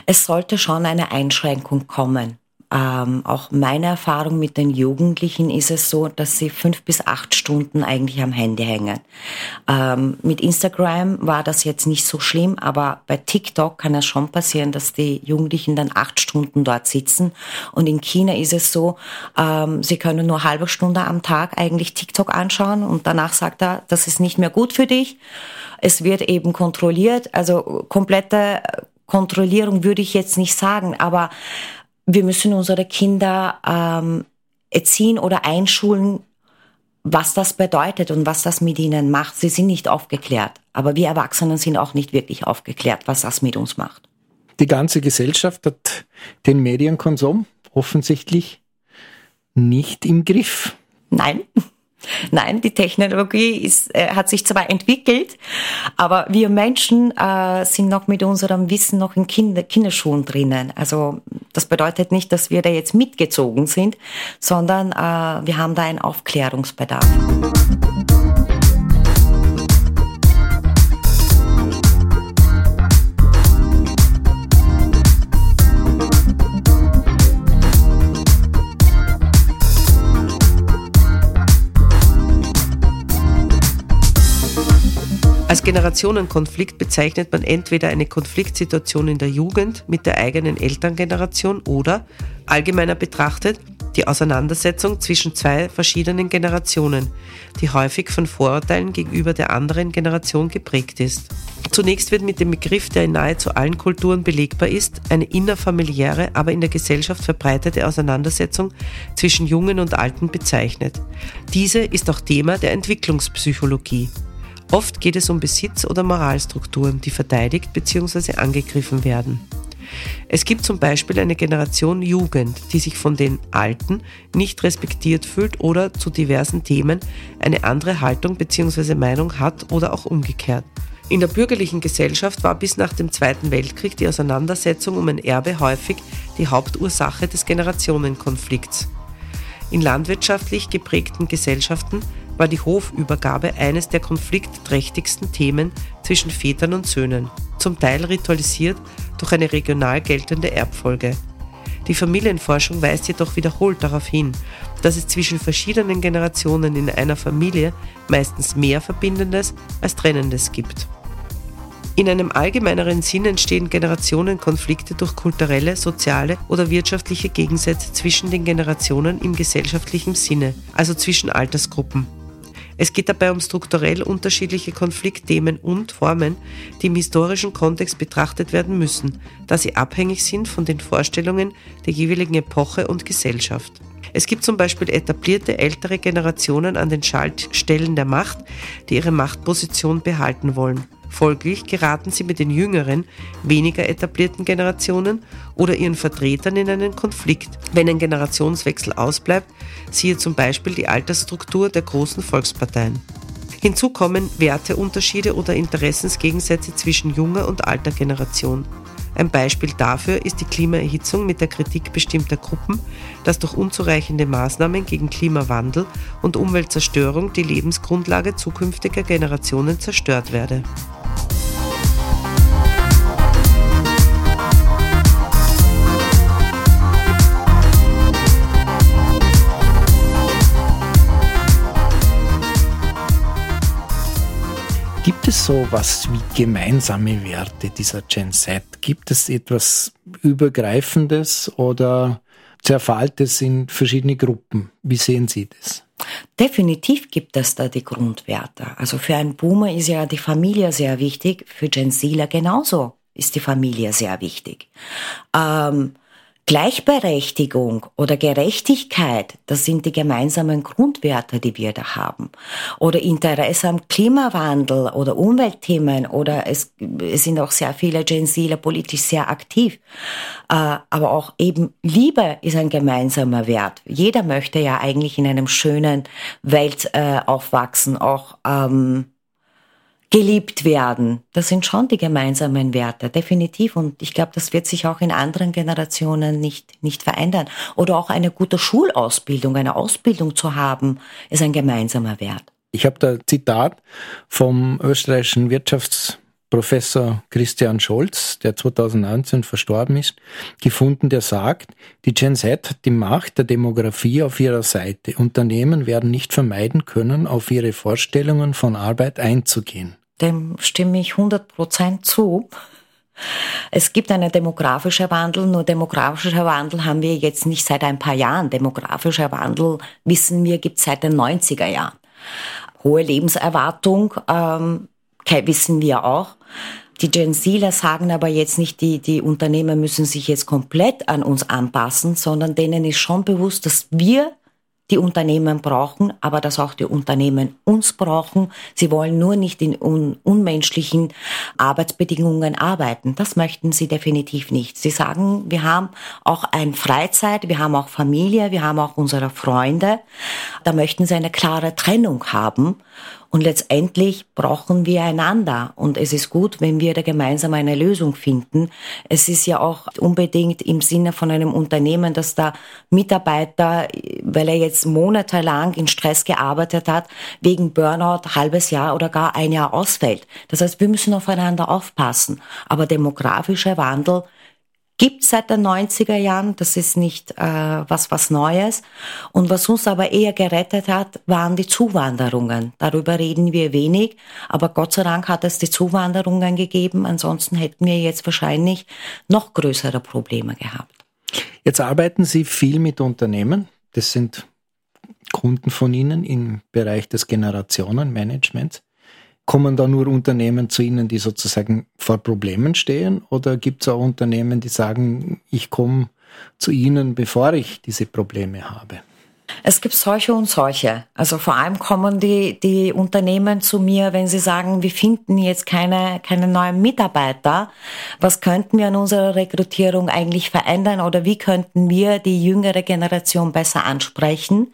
Es sollte schon eine Einschränkung kommen. Ähm, auch meine Erfahrung mit den Jugendlichen ist es so, dass sie fünf bis acht Stunden eigentlich am Handy hängen. Ähm, mit Instagram war das jetzt nicht so schlimm, aber bei TikTok kann es schon passieren, dass die Jugendlichen dann acht Stunden dort sitzen. Und in China ist es so, ähm, sie können nur halbe Stunde am Tag eigentlich TikTok anschauen und danach sagt er, das ist nicht mehr gut für dich. Es wird eben kontrolliert, also komplette Kontrollierung würde ich jetzt nicht sagen, aber wir müssen unsere Kinder ähm, erziehen oder einschulen, was das bedeutet und was das mit ihnen macht. Sie sind nicht aufgeklärt, aber wir Erwachsenen sind auch nicht wirklich aufgeklärt, was das mit uns macht. Die ganze Gesellschaft hat den Medienkonsum offensichtlich nicht im Griff. Nein. Nein, die Technologie ist, äh, hat sich zwar entwickelt, aber wir Menschen äh, sind noch mit unserem Wissen noch in Kinder, Kinderschuhen drinnen. Also das bedeutet nicht, dass wir da jetzt mitgezogen sind, sondern äh, wir haben da einen Aufklärungsbedarf. Als Generationenkonflikt bezeichnet man entweder eine Konfliktsituation in der Jugend mit der eigenen Elterngeneration oder, allgemeiner betrachtet, die Auseinandersetzung zwischen zwei verschiedenen Generationen, die häufig von Vorurteilen gegenüber der anderen Generation geprägt ist. Zunächst wird mit dem Begriff, der in nahezu allen Kulturen belegbar ist, eine innerfamiliäre, aber in der Gesellschaft verbreitete Auseinandersetzung zwischen Jungen und Alten bezeichnet. Diese ist auch Thema der Entwicklungspsychologie. Oft geht es um Besitz- oder Moralstrukturen, die verteidigt bzw. angegriffen werden. Es gibt zum Beispiel eine Generation Jugend, die sich von den Alten nicht respektiert fühlt oder zu diversen Themen eine andere Haltung bzw. Meinung hat oder auch umgekehrt. In der bürgerlichen Gesellschaft war bis nach dem Zweiten Weltkrieg die Auseinandersetzung um ein Erbe häufig die Hauptursache des Generationenkonflikts. In landwirtschaftlich geprägten Gesellschaften war die Hofübergabe eines der konfliktträchtigsten Themen zwischen Vätern und Söhnen, zum Teil ritualisiert durch eine regional geltende Erbfolge. Die Familienforschung weist jedoch wiederholt darauf hin, dass es zwischen verschiedenen Generationen in einer Familie meistens mehr Verbindendes als Trennendes gibt. In einem allgemeineren Sinn entstehen Generationenkonflikte durch kulturelle, soziale oder wirtschaftliche Gegensätze zwischen den Generationen im gesellschaftlichen Sinne, also zwischen Altersgruppen. Es geht dabei um strukturell unterschiedliche Konfliktthemen und Formen, die im historischen Kontext betrachtet werden müssen, da sie abhängig sind von den Vorstellungen der jeweiligen Epoche und Gesellschaft. Es gibt zum Beispiel etablierte ältere Generationen an den Schaltstellen der Macht, die ihre Machtposition behalten wollen. Folglich geraten sie mit den jüngeren, weniger etablierten Generationen oder ihren Vertretern in einen Konflikt, wenn ein Generationswechsel ausbleibt, siehe zum Beispiel die Altersstruktur der großen Volksparteien. Hinzu kommen Werteunterschiede oder Interessensgegensätze zwischen junger und alter Generation. Ein Beispiel dafür ist die Klimaerhitzung mit der Kritik bestimmter Gruppen, dass durch unzureichende Maßnahmen gegen Klimawandel und Umweltzerstörung die Lebensgrundlage zukünftiger Generationen zerstört werde. Gibt es so was wie gemeinsame Werte dieser Gen Z? Gibt es etwas Übergreifendes oder zerfällt es in verschiedene Gruppen? Wie sehen Sie das? Definitiv gibt es da die Grundwerte. Also für einen Boomer ist ja die Familie sehr wichtig, für Gen Zler genauso ist die Familie sehr wichtig. Ähm, Gleichberechtigung oder Gerechtigkeit, das sind die gemeinsamen Grundwerte, die wir da haben. Oder Interesse am Klimawandel oder Umweltthemen oder es, es sind auch sehr viele Gen Zler politisch sehr aktiv. Äh, aber auch eben Liebe ist ein gemeinsamer Wert. Jeder möchte ja eigentlich in einem schönen Welt äh, aufwachsen, auch ähm, geliebt werden. Das sind schon die gemeinsamen Werte, definitiv. Und ich glaube, das wird sich auch in anderen Generationen nicht, nicht verändern. Oder auch eine gute Schulausbildung, eine Ausbildung zu haben, ist ein gemeinsamer Wert. Ich habe da Zitat vom österreichischen Wirtschaftsprofessor Christian Scholz, der 2019 verstorben ist, gefunden, der sagt, die Gen Z hat die Macht der Demografie auf ihrer Seite. Unternehmen werden nicht vermeiden können, auf ihre Vorstellungen von Arbeit einzugehen dem stimme ich 100 Prozent zu. Es gibt einen demografischen Wandel, nur demografischer Wandel haben wir jetzt nicht seit ein paar Jahren. Demografischer Wandel, wissen wir, gibt es seit den 90er Jahren. Hohe Lebenserwartung, ähm, wissen wir auch. Die Gen Zler sagen aber jetzt nicht, die, die Unternehmen müssen sich jetzt komplett an uns anpassen, sondern denen ist schon bewusst, dass wir die Unternehmen brauchen, aber dass auch die Unternehmen uns brauchen. Sie wollen nur nicht in un unmenschlichen Arbeitsbedingungen arbeiten. Das möchten sie definitiv nicht. Sie sagen, wir haben auch ein Freizeit, wir haben auch Familie, wir haben auch unsere Freunde. Da möchten sie eine klare Trennung haben. Und letztendlich brauchen wir einander. Und es ist gut, wenn wir da gemeinsam eine Lösung finden. Es ist ja auch unbedingt im Sinne von einem Unternehmen, dass der Mitarbeiter, weil er jetzt monatelang in Stress gearbeitet hat, wegen Burnout halbes Jahr oder gar ein Jahr ausfällt. Das heißt, wir müssen aufeinander aufpassen. Aber demografischer Wandel gibt seit den 90er Jahren. Das ist nicht äh, was, was Neues. Und was uns aber eher gerettet hat, waren die Zuwanderungen. Darüber reden wir wenig, aber Gott sei Dank hat es die Zuwanderungen gegeben. Ansonsten hätten wir jetzt wahrscheinlich noch größere Probleme gehabt. Jetzt arbeiten Sie viel mit Unternehmen. Das sind Kunden von Ihnen im Bereich des Generationenmanagements. Kommen da nur Unternehmen zu Ihnen, die sozusagen vor Problemen stehen? Oder gibt es auch Unternehmen, die sagen, ich komme zu Ihnen, bevor ich diese Probleme habe? Es gibt solche und solche. Also vor allem kommen die, die Unternehmen zu mir, wenn sie sagen, wir finden jetzt keine, keine neuen Mitarbeiter. Was könnten wir an unserer Rekrutierung eigentlich verändern oder wie könnten wir die jüngere Generation besser ansprechen?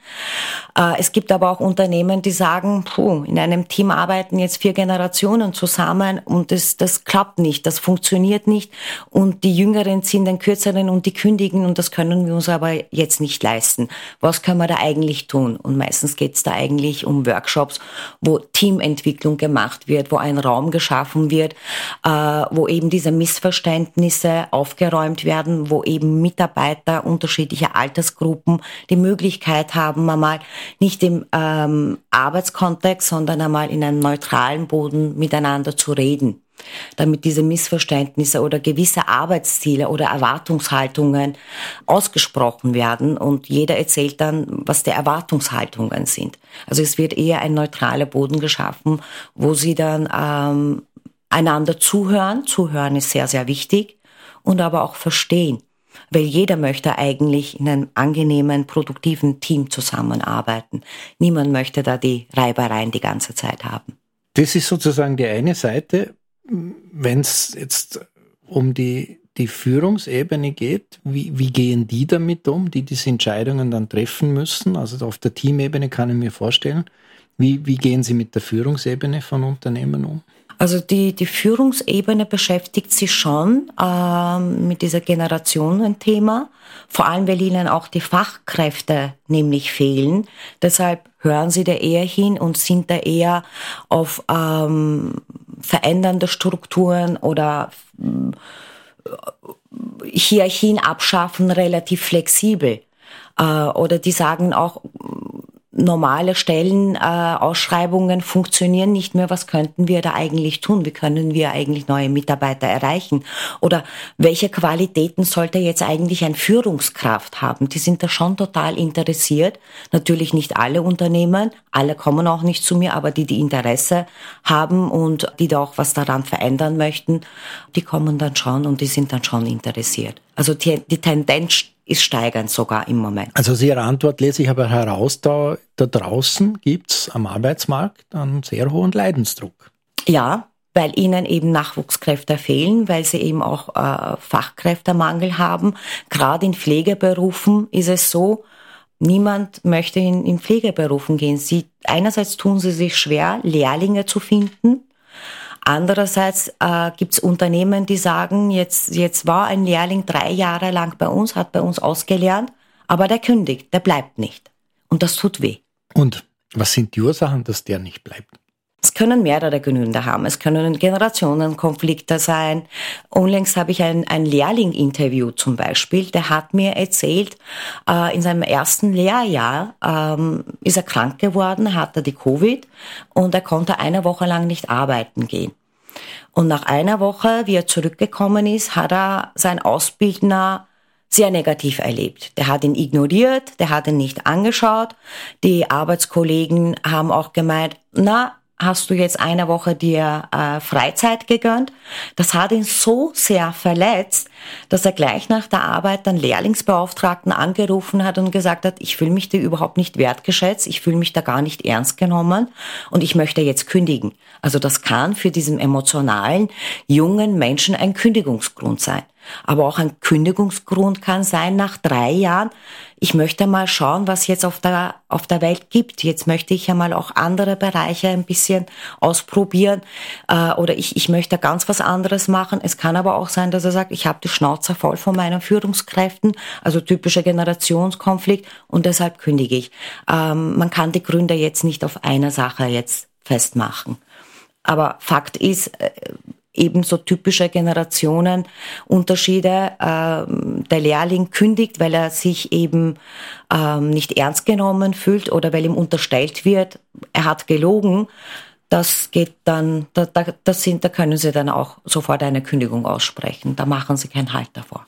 Äh, es gibt aber auch Unternehmen, die sagen, puh, in einem Team arbeiten jetzt vier Generationen zusammen und das, das klappt nicht, das funktioniert nicht und die Jüngeren ziehen den Kürzeren und die kündigen und das können wir uns aber jetzt nicht leisten. Was können wir da eigentlich tun? Und meistens geht es da eigentlich um Workshops, wo Teamentwicklung gemacht wird, wo ein Raum geschaffen wird, äh, wo eben diese Missverständnisse aufgeräumt werden, wo eben Mitarbeiter unterschiedlicher Altersgruppen die Möglichkeit haben, einmal nicht im ähm, Arbeitskontext, sondern einmal in einem neutralen Boden miteinander zu reden damit diese Missverständnisse oder gewisse Arbeitsziele oder Erwartungshaltungen ausgesprochen werden und jeder erzählt dann, was die Erwartungshaltungen sind. Also es wird eher ein neutraler Boden geschaffen, wo sie dann ähm, einander zuhören. Zuhören ist sehr, sehr wichtig und aber auch verstehen. Weil jeder möchte eigentlich in einem angenehmen, produktiven Team zusammenarbeiten. Niemand möchte da die Reibereien die ganze Zeit haben. Das ist sozusagen die eine Seite wenn es jetzt um die, die Führungsebene geht, wie, wie gehen die damit um, die diese Entscheidungen dann treffen müssen? Also auf der Teamebene kann ich mir vorstellen. Wie, wie gehen Sie mit der Führungsebene von Unternehmen um? Also die, die Führungsebene beschäftigt sich schon ähm, mit dieser Generationenthema, vor allem weil ihnen auch die Fachkräfte nämlich fehlen. Deshalb hören sie da eher hin und sind da eher auf ähm, verändernde Strukturen oder äh, Hierarchien abschaffen relativ flexibel. Äh, oder die sagen auch, normale Stellenausschreibungen äh, funktionieren nicht mehr. Was könnten wir da eigentlich tun? Wie können wir eigentlich neue Mitarbeiter erreichen? Oder welche Qualitäten sollte jetzt eigentlich ein Führungskraft haben? Die sind da schon total interessiert. Natürlich nicht alle Unternehmen, alle kommen auch nicht zu mir, aber die, die Interesse haben und die da auch was daran verändern möchten, die kommen dann schon und die sind dann schon interessiert. Also die, die Tendenz ist steigend sogar im Moment. Also aus Ihrer Antwort lese ich aber heraus, da, da draußen gibt's am Arbeitsmarkt einen sehr hohen Leidensdruck. Ja, weil ihnen eben Nachwuchskräfte fehlen, weil sie eben auch äh, Fachkräftemangel haben. Gerade in Pflegeberufen ist es so, niemand möchte in, in Pflegeberufen gehen. Sie, einerseits tun sie sich schwer, Lehrlinge zu finden. Andererseits äh, gibt es Unternehmen, die sagen, jetzt, jetzt war ein Lehrling drei Jahre lang bei uns, hat bei uns ausgelernt, aber der kündigt, der bleibt nicht. Und das tut weh. Und was sind die Ursachen, dass der nicht bleibt? Es können mehrere Gründe haben. Es können Generationenkonflikte sein. Unlängst habe ich ein, ein Lehrling-Interview zum Beispiel. Der hat mir erzählt, äh, in seinem ersten Lehrjahr ähm, ist er krank geworden, hatte die Covid und er konnte eine Woche lang nicht arbeiten gehen. Und nach einer Woche, wie er zurückgekommen ist, hat er sein Ausbildner sehr negativ erlebt. Der hat ihn ignoriert, der hat ihn nicht angeschaut. Die Arbeitskollegen haben auch gemeint, na, hast du jetzt eine Woche dir äh, Freizeit gegönnt. Das hat ihn so sehr verletzt, dass er gleich nach der Arbeit dann Lehrlingsbeauftragten angerufen hat und gesagt hat, ich fühle mich da überhaupt nicht wertgeschätzt, ich fühle mich da gar nicht ernst genommen und ich möchte jetzt kündigen. Also das kann für diesen emotionalen, jungen Menschen ein Kündigungsgrund sein. Aber auch ein Kündigungsgrund kann sein nach drei Jahren. Ich möchte mal schauen, was jetzt auf der, auf der Welt gibt. Jetzt möchte ich ja mal auch andere Bereiche ein bisschen ausprobieren. Äh, oder ich, ich möchte ganz was anderes machen. Es kann aber auch sein, dass er sagt, ich habe die Schnauze voll von meinen Führungskräften, also typischer Generationskonflikt und deshalb kündige ich. Ähm, man kann die Gründe jetzt nicht auf einer Sache jetzt festmachen. Aber Fakt ist, äh, ebenso typische Generationenunterschiede. Ähm, der Lehrling kündigt, weil er sich eben ähm, nicht ernst genommen fühlt oder weil ihm unterstellt wird, er hat gelogen. Das geht dann, da, da, das sind, da können Sie dann auch sofort eine Kündigung aussprechen. Da machen Sie keinen Halt davor.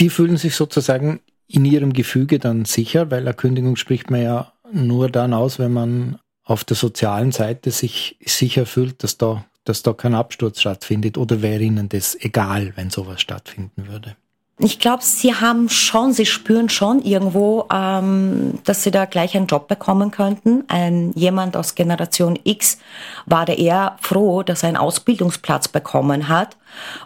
Die fühlen sich sozusagen in ihrem Gefüge dann sicher, weil eine Kündigung spricht man ja nur dann aus, wenn man auf der sozialen Seite sich sicher fühlt, dass da dass da kein Absturz stattfindet oder wäre Ihnen das egal, wenn sowas stattfinden würde? ich glaube, sie haben schon, sie spüren schon irgendwo, ähm, dass sie da gleich einen Job bekommen könnten. Ein jemand aus Generation X war da eher froh, dass er einen Ausbildungsplatz bekommen hat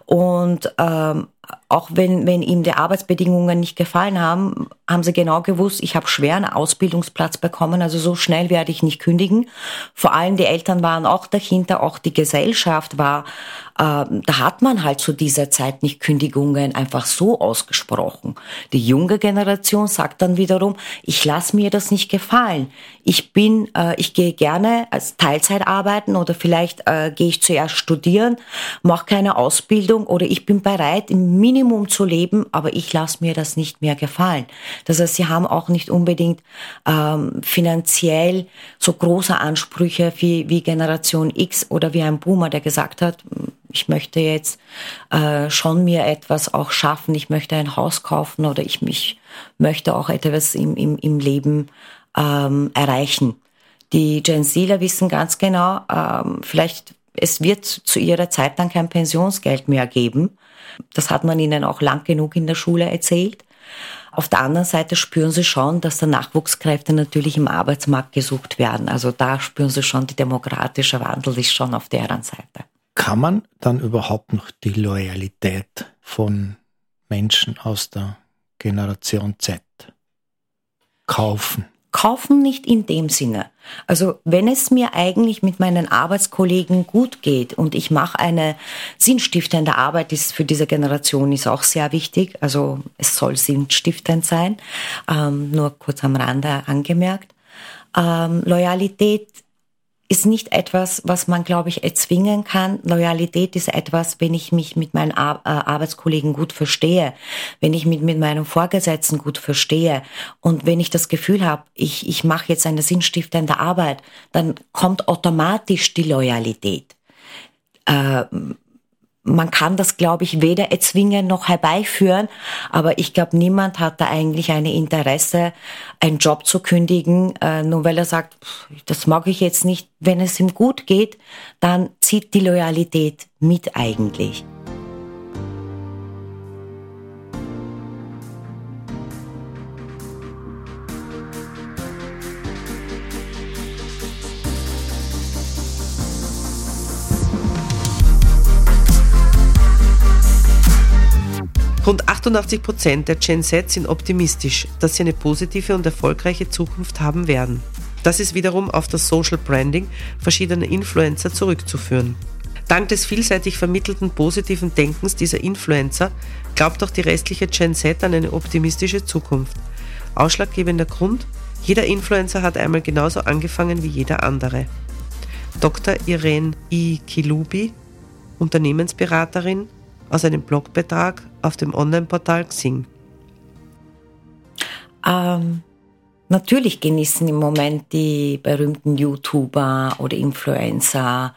und ähm, auch wenn, wenn ihm die Arbeitsbedingungen nicht gefallen haben, haben sie genau gewusst, ich habe schwer einen Ausbildungsplatz bekommen, also so schnell werde ich nicht kündigen. Vor allem die Eltern waren auch dahinter, auch die Gesellschaft war, äh, da hat man halt zu dieser Zeit nicht Kündigungen einfach so ausgesprochen. Die junge Generation sagt dann wiederum, ich lasse mir das nicht gefallen. Ich bin, äh, ich gehe gerne als Teilzeit arbeiten oder vielleicht äh, gehe ich zuerst studieren, mache keine Ausbildung oder ich bin bereit, im Minimum zu leben, aber ich lasse mir das nicht mehr gefallen. Das heißt, sie haben auch nicht unbedingt ähm, finanziell so große Ansprüche wie, wie Generation X oder wie ein Boomer, der gesagt hat, ich möchte jetzt äh, schon mir etwas auch schaffen, ich möchte ein Haus kaufen oder ich mich möchte auch etwas im, im, im Leben ähm, erreichen. Die Gen Zler wissen ganz genau, ähm, vielleicht es wird zu ihrer Zeit dann kein Pensionsgeld mehr geben. Das hat man ihnen auch lang genug in der Schule erzählt. Auf der anderen Seite spüren sie schon, dass da Nachwuchskräfte natürlich im Arbeitsmarkt gesucht werden. Also da spüren sie schon, die demokratische Wandel ist schon auf deren Seite. Kann man dann überhaupt noch die Loyalität von Menschen aus der Generation Z kaufen? Kaufen nicht in dem Sinne. Also wenn es mir eigentlich mit meinen Arbeitskollegen gut geht und ich mache eine sinnstiftende Arbeit, ist für diese Generation ist auch sehr wichtig. Also es soll sinnstiftend sein. Ähm, nur kurz am Rande angemerkt. Ähm, Loyalität ist nicht etwas, was man, glaube ich, erzwingen kann. Loyalität ist etwas, wenn ich mich mit meinen Ar äh, Arbeitskollegen gut verstehe, wenn ich mich mit meinem Vorgesetzten gut verstehe und wenn ich das Gefühl habe, ich, ich mache jetzt eine sinnstiftende Arbeit, dann kommt automatisch die Loyalität. Äh, man kann das, glaube ich, weder erzwingen noch herbeiführen, aber ich glaube, niemand hat da eigentlich ein Interesse, einen Job zu kündigen, äh, nur weil er sagt, das mag ich jetzt nicht. Wenn es ihm gut geht, dann zieht die Loyalität mit eigentlich. 88 Prozent der Gen Z sind optimistisch, dass sie eine positive und erfolgreiche Zukunft haben werden. Das ist wiederum auf das Social Branding verschiedener Influencer zurückzuführen. Dank des vielseitig vermittelten positiven Denkens dieser Influencer glaubt auch die restliche Gen Z an eine optimistische Zukunft. Ausschlaggebender Grund, jeder Influencer hat einmal genauso angefangen wie jeder andere. Dr. Irene I. Kilubi, Unternehmensberaterin, aus einem Blogbeitrag auf dem Online-Portal Xing? Ähm, natürlich genießen im Moment die berühmten YouTuber oder Influencer,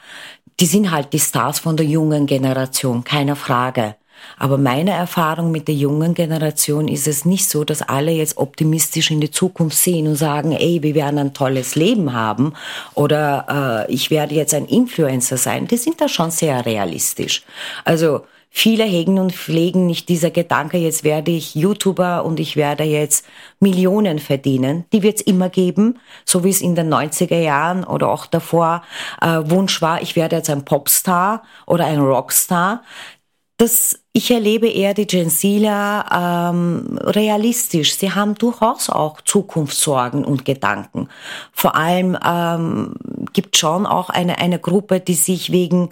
die sind halt die Stars von der jungen Generation, keine Frage. Aber meine Erfahrung mit der jungen Generation ist es nicht so, dass alle jetzt optimistisch in die Zukunft sehen und sagen, ey, wir werden ein tolles Leben haben oder äh, ich werde jetzt ein Influencer sein. Die sind da schon sehr realistisch. Also Viele hegen und pflegen nicht dieser Gedanke, jetzt werde ich YouTuber und ich werde jetzt Millionen verdienen. Die wird es immer geben, so wie es in den 90er Jahren oder auch davor äh, Wunsch war, ich werde jetzt ein Popstar oder ein Rockstar. Das, ich erlebe eher die Gen ähm, realistisch. Sie haben durchaus auch Zukunftssorgen und Gedanken. Vor allem ähm, gibt schon auch eine, eine Gruppe, die sich wegen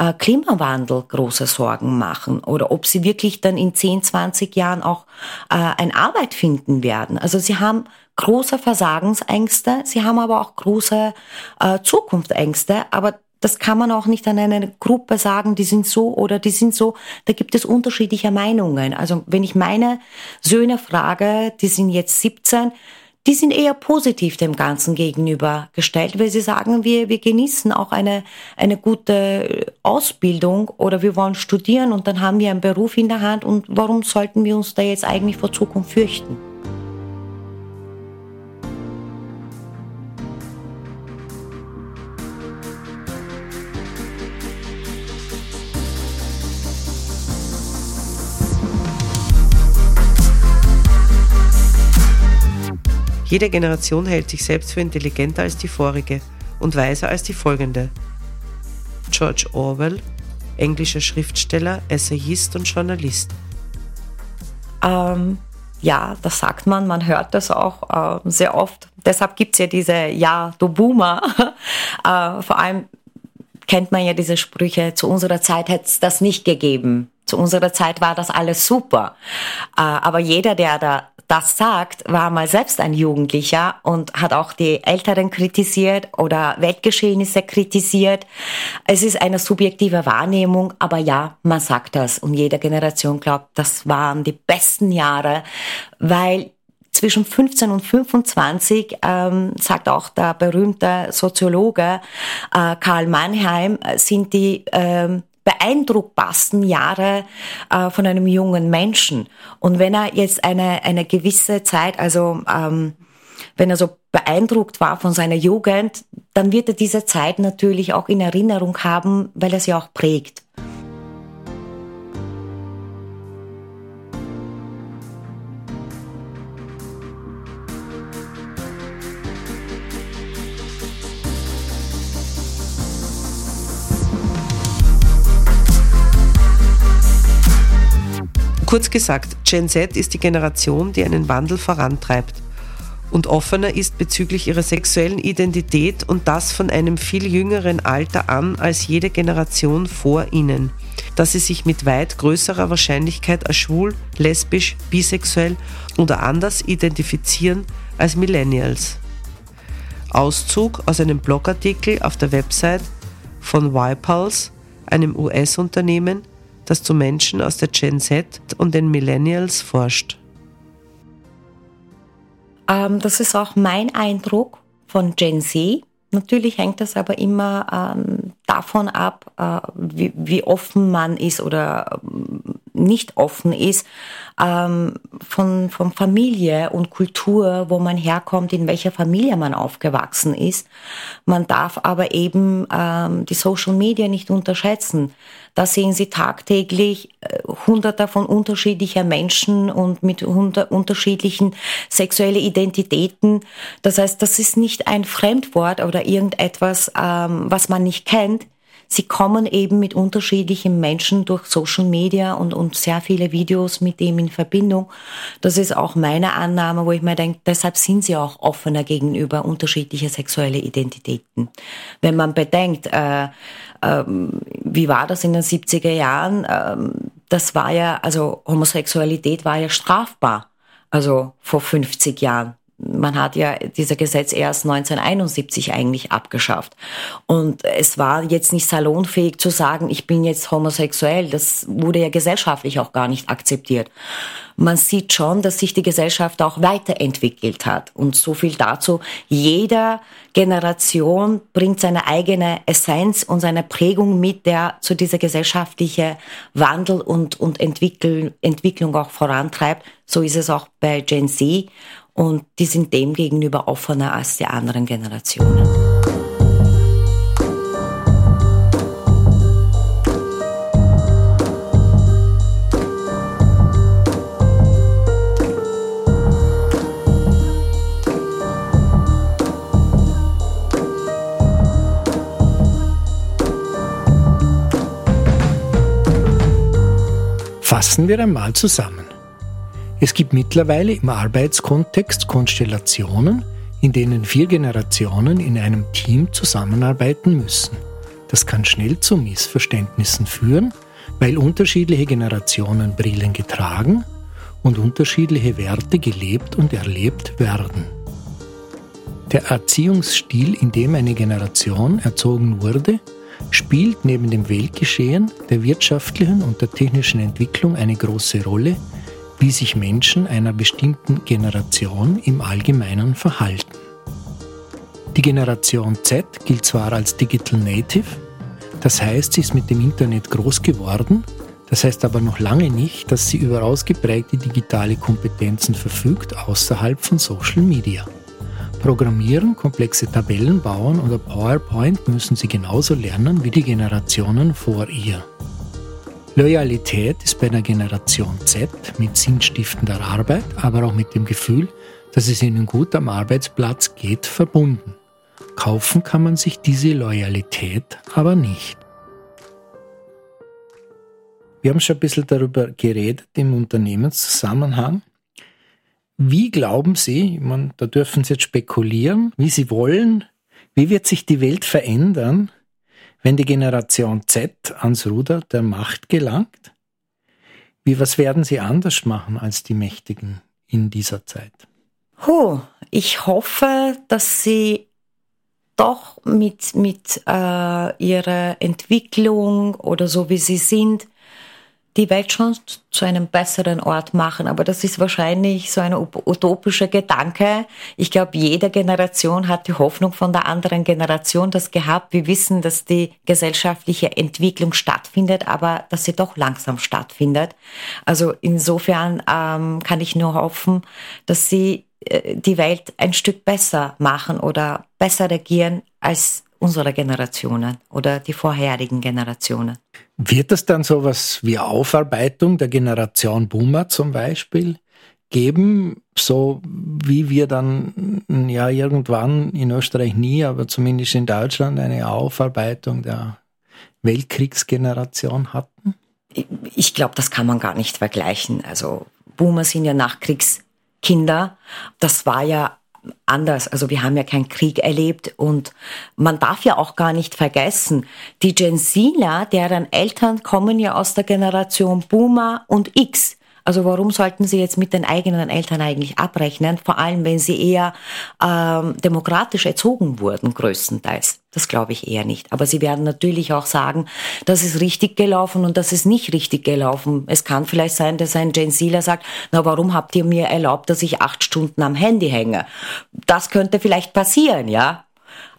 äh, Klimawandel große Sorgen machen oder ob sie wirklich dann in 10, 20 Jahren auch äh, eine Arbeit finden werden. Also sie haben große Versagensängste, sie haben aber auch große äh, Zukunftsängste, aber das kann man auch nicht an eine Gruppe sagen, die sind so oder die sind so. Da gibt es unterschiedliche Meinungen. Also wenn ich meine Söhne frage, die sind jetzt 17, die sind eher positiv dem Ganzen gegenüber gestellt, weil sie sagen, wir, wir genießen auch eine, eine gute Ausbildung oder wir wollen studieren und dann haben wir einen Beruf in der Hand und warum sollten wir uns da jetzt eigentlich vor Zukunft fürchten? Jede Generation hält sich selbst für intelligenter als die vorige und weiser als die folgende. George Orwell, englischer Schriftsteller, Essayist und Journalist. Ähm, ja, das sagt man, man hört das auch äh, sehr oft. Deshalb gibt es ja diese Ja, du Boomer. äh, vor allem kennt man ja diese Sprüche, zu unserer Zeit hätte es das nicht gegeben. Zu unserer Zeit war das alles super. Äh, aber jeder, der da das sagt, war mal selbst ein Jugendlicher und hat auch die Älteren kritisiert oder Weltgeschehnisse kritisiert. Es ist eine subjektive Wahrnehmung, aber ja, man sagt das und jede Generation glaubt, das waren die besten Jahre, weil zwischen 15 und 25, ähm, sagt auch der berühmte Soziologe äh, Karl Mannheim, sind die ähm, beeindruckbarsten Jahre äh, von einem jungen Menschen. Und wenn er jetzt eine, eine gewisse Zeit, also ähm, wenn er so beeindruckt war von seiner Jugend, dann wird er diese Zeit natürlich auch in Erinnerung haben, weil er sie auch prägt. Kurz gesagt, Gen Z ist die Generation, die einen Wandel vorantreibt und offener ist bezüglich ihrer sexuellen Identität und das von einem viel jüngeren Alter an als jede Generation vor ihnen, dass sie sich mit weit größerer Wahrscheinlichkeit als schwul, lesbisch, bisexuell oder anders identifizieren als Millennials. Auszug aus einem Blogartikel auf der Website von YPulse, einem US-Unternehmen, das zu Menschen aus der Gen Z und den Millennials forscht. Ähm, das ist auch mein Eindruck von Gen Z. Natürlich hängt das aber immer ähm, davon ab, äh, wie, wie, offen man ist oder ähm, nicht offen ist, ähm, von, von Familie und Kultur, wo man herkommt, in welcher Familie man aufgewachsen ist. Man darf aber eben ähm, die Social Media nicht unterschätzen. Da sehen Sie tagtäglich äh, hunderte von unterschiedlicher Menschen und mit unterschiedlichen sexuellen Identitäten. Das heißt, das ist nicht ein Fremdwort oder irgendetwas, ähm, was man nicht kennt. Sie kommen eben mit unterschiedlichen Menschen durch Social Media und, und sehr viele Videos mit dem in Verbindung. Das ist auch meine Annahme, wo ich mir denke, deshalb sind sie auch offener gegenüber unterschiedliche sexuelle Identitäten. Wenn man bedenkt, äh, ähm, wie war das in den 70er Jahren? Ähm, das war ja, also Homosexualität war ja strafbar, also vor 50 Jahren. Man hat ja dieser Gesetz erst 1971 eigentlich abgeschafft. Und es war jetzt nicht salonfähig zu sagen, ich bin jetzt homosexuell. Das wurde ja gesellschaftlich auch gar nicht akzeptiert man sieht schon, dass sich die Gesellschaft auch weiterentwickelt hat. Und so viel dazu. Jeder Generation bringt seine eigene Essenz und seine Prägung mit, der zu dieser gesellschaftlichen Wandel und, und Entwicklung auch vorantreibt. So ist es auch bei Gen Z. Und die sind dem gegenüber offener als die anderen Generationen. Fassen wir einmal zusammen. Es gibt mittlerweile im Arbeitskontext Konstellationen, in denen vier Generationen in einem Team zusammenarbeiten müssen. Das kann schnell zu Missverständnissen führen, weil unterschiedliche Generationen Brillen getragen und unterschiedliche Werte gelebt und erlebt werden. Der Erziehungsstil, in dem eine Generation erzogen wurde, spielt neben dem Weltgeschehen, der wirtschaftlichen und der technischen Entwicklung eine große Rolle, wie sich Menschen einer bestimmten Generation im Allgemeinen verhalten. Die Generation Z gilt zwar als Digital Native, das heißt, sie ist mit dem Internet groß geworden, das heißt aber noch lange nicht, dass sie über ausgeprägte digitale Kompetenzen verfügt außerhalb von Social Media. Programmieren, komplexe Tabellen bauen oder PowerPoint müssen sie genauso lernen wie die Generationen vor ihr. Loyalität ist bei der Generation Z mit sinnstiftender Arbeit, aber auch mit dem Gefühl, dass es ihnen gut am Arbeitsplatz geht, verbunden. Kaufen kann man sich diese Loyalität aber nicht. Wir haben schon ein bisschen darüber geredet im Unternehmenszusammenhang. Wie glauben Sie, meine, da dürfen Sie jetzt spekulieren, wie Sie wollen, wie wird sich die Welt verändern, wenn die Generation Z ans Ruder der Macht gelangt? Wie, was werden Sie anders machen als die Mächtigen in dieser Zeit? Huh, ich hoffe, dass Sie doch mit, mit äh, ihrer Entwicklung oder so wie sie sind, die Welt schon zu einem besseren Ort machen. Aber das ist wahrscheinlich so ein utopischer Gedanke. Ich glaube, jede Generation hat die Hoffnung von der anderen Generation das gehabt. Wir wissen, dass die gesellschaftliche Entwicklung stattfindet, aber dass sie doch langsam stattfindet. Also insofern ähm, kann ich nur hoffen, dass sie äh, die Welt ein Stück besser machen oder besser regieren als unsere Generationen oder die vorherigen Generationen. Wird es dann sowas wie Aufarbeitung der Generation Boomer zum Beispiel geben, so wie wir dann ja irgendwann in Österreich nie, aber zumindest in Deutschland eine Aufarbeitung der Weltkriegsgeneration hatten? Ich glaube, das kann man gar nicht vergleichen. Also Boomer sind ja Nachkriegskinder. Das war ja anders. Also wir haben ja keinen Krieg erlebt und man darf ja auch gar nicht vergessen, die Gen Zler, deren Eltern kommen ja aus der Generation Boomer und X. Also warum sollten sie jetzt mit den eigenen Eltern eigentlich abrechnen? Vor allem, wenn sie eher ähm, demokratisch erzogen wurden, größtenteils. Das glaube ich eher nicht. Aber sie werden natürlich auch sagen, das ist richtig gelaufen und das ist nicht richtig gelaufen. Es kann vielleicht sein, dass ein Jane Sealer sagt, na warum habt ihr mir erlaubt, dass ich acht Stunden am Handy hänge? Das könnte vielleicht passieren, ja.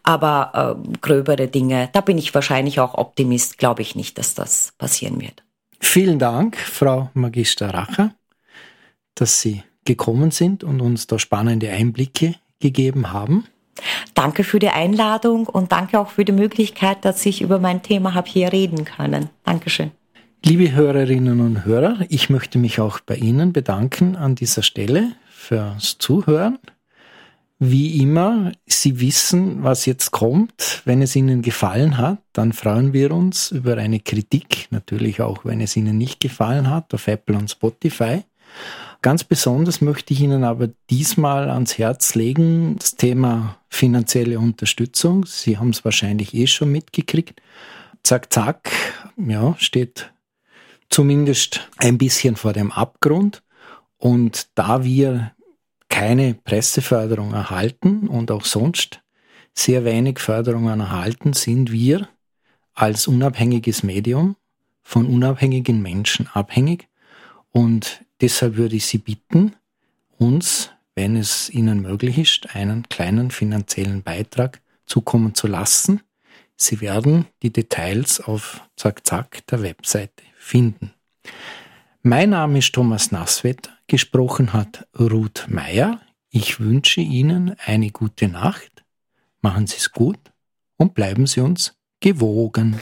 Aber äh, gröbere Dinge, da bin ich wahrscheinlich auch Optimist, glaube ich nicht, dass das passieren wird. Vielen Dank, Frau Magister Racher, dass Sie gekommen sind und uns da spannende Einblicke gegeben haben. Danke für die Einladung und danke auch für die Möglichkeit, dass ich über mein Thema habe hier reden können. Dankeschön. Liebe Hörerinnen und Hörer, ich möchte mich auch bei Ihnen bedanken an dieser Stelle fürs Zuhören. Wie immer, Sie wissen, was jetzt kommt. Wenn es Ihnen gefallen hat, dann freuen wir uns über eine Kritik, natürlich auch, wenn es Ihnen nicht gefallen hat, auf Apple und Spotify. Ganz besonders möchte ich Ihnen aber diesmal ans Herz legen, das Thema finanzielle Unterstützung. Sie haben es wahrscheinlich eh schon mitgekriegt. Zack, zack, ja, steht zumindest ein bisschen vor dem Abgrund. Und da wir keine Presseförderung erhalten und auch sonst sehr wenig Förderungen erhalten, sind wir als unabhängiges Medium von unabhängigen Menschen abhängig. Und deshalb würde ich Sie bitten, uns, wenn es Ihnen möglich ist, einen kleinen finanziellen Beitrag zukommen zu lassen. Sie werden die Details auf Zack Zack der Webseite finden. Mein Name ist Thomas Nasswetter Gesprochen hat Ruth Meyer. Ich wünsche Ihnen eine gute Nacht. Machen Sie es gut und bleiben Sie uns gewogen.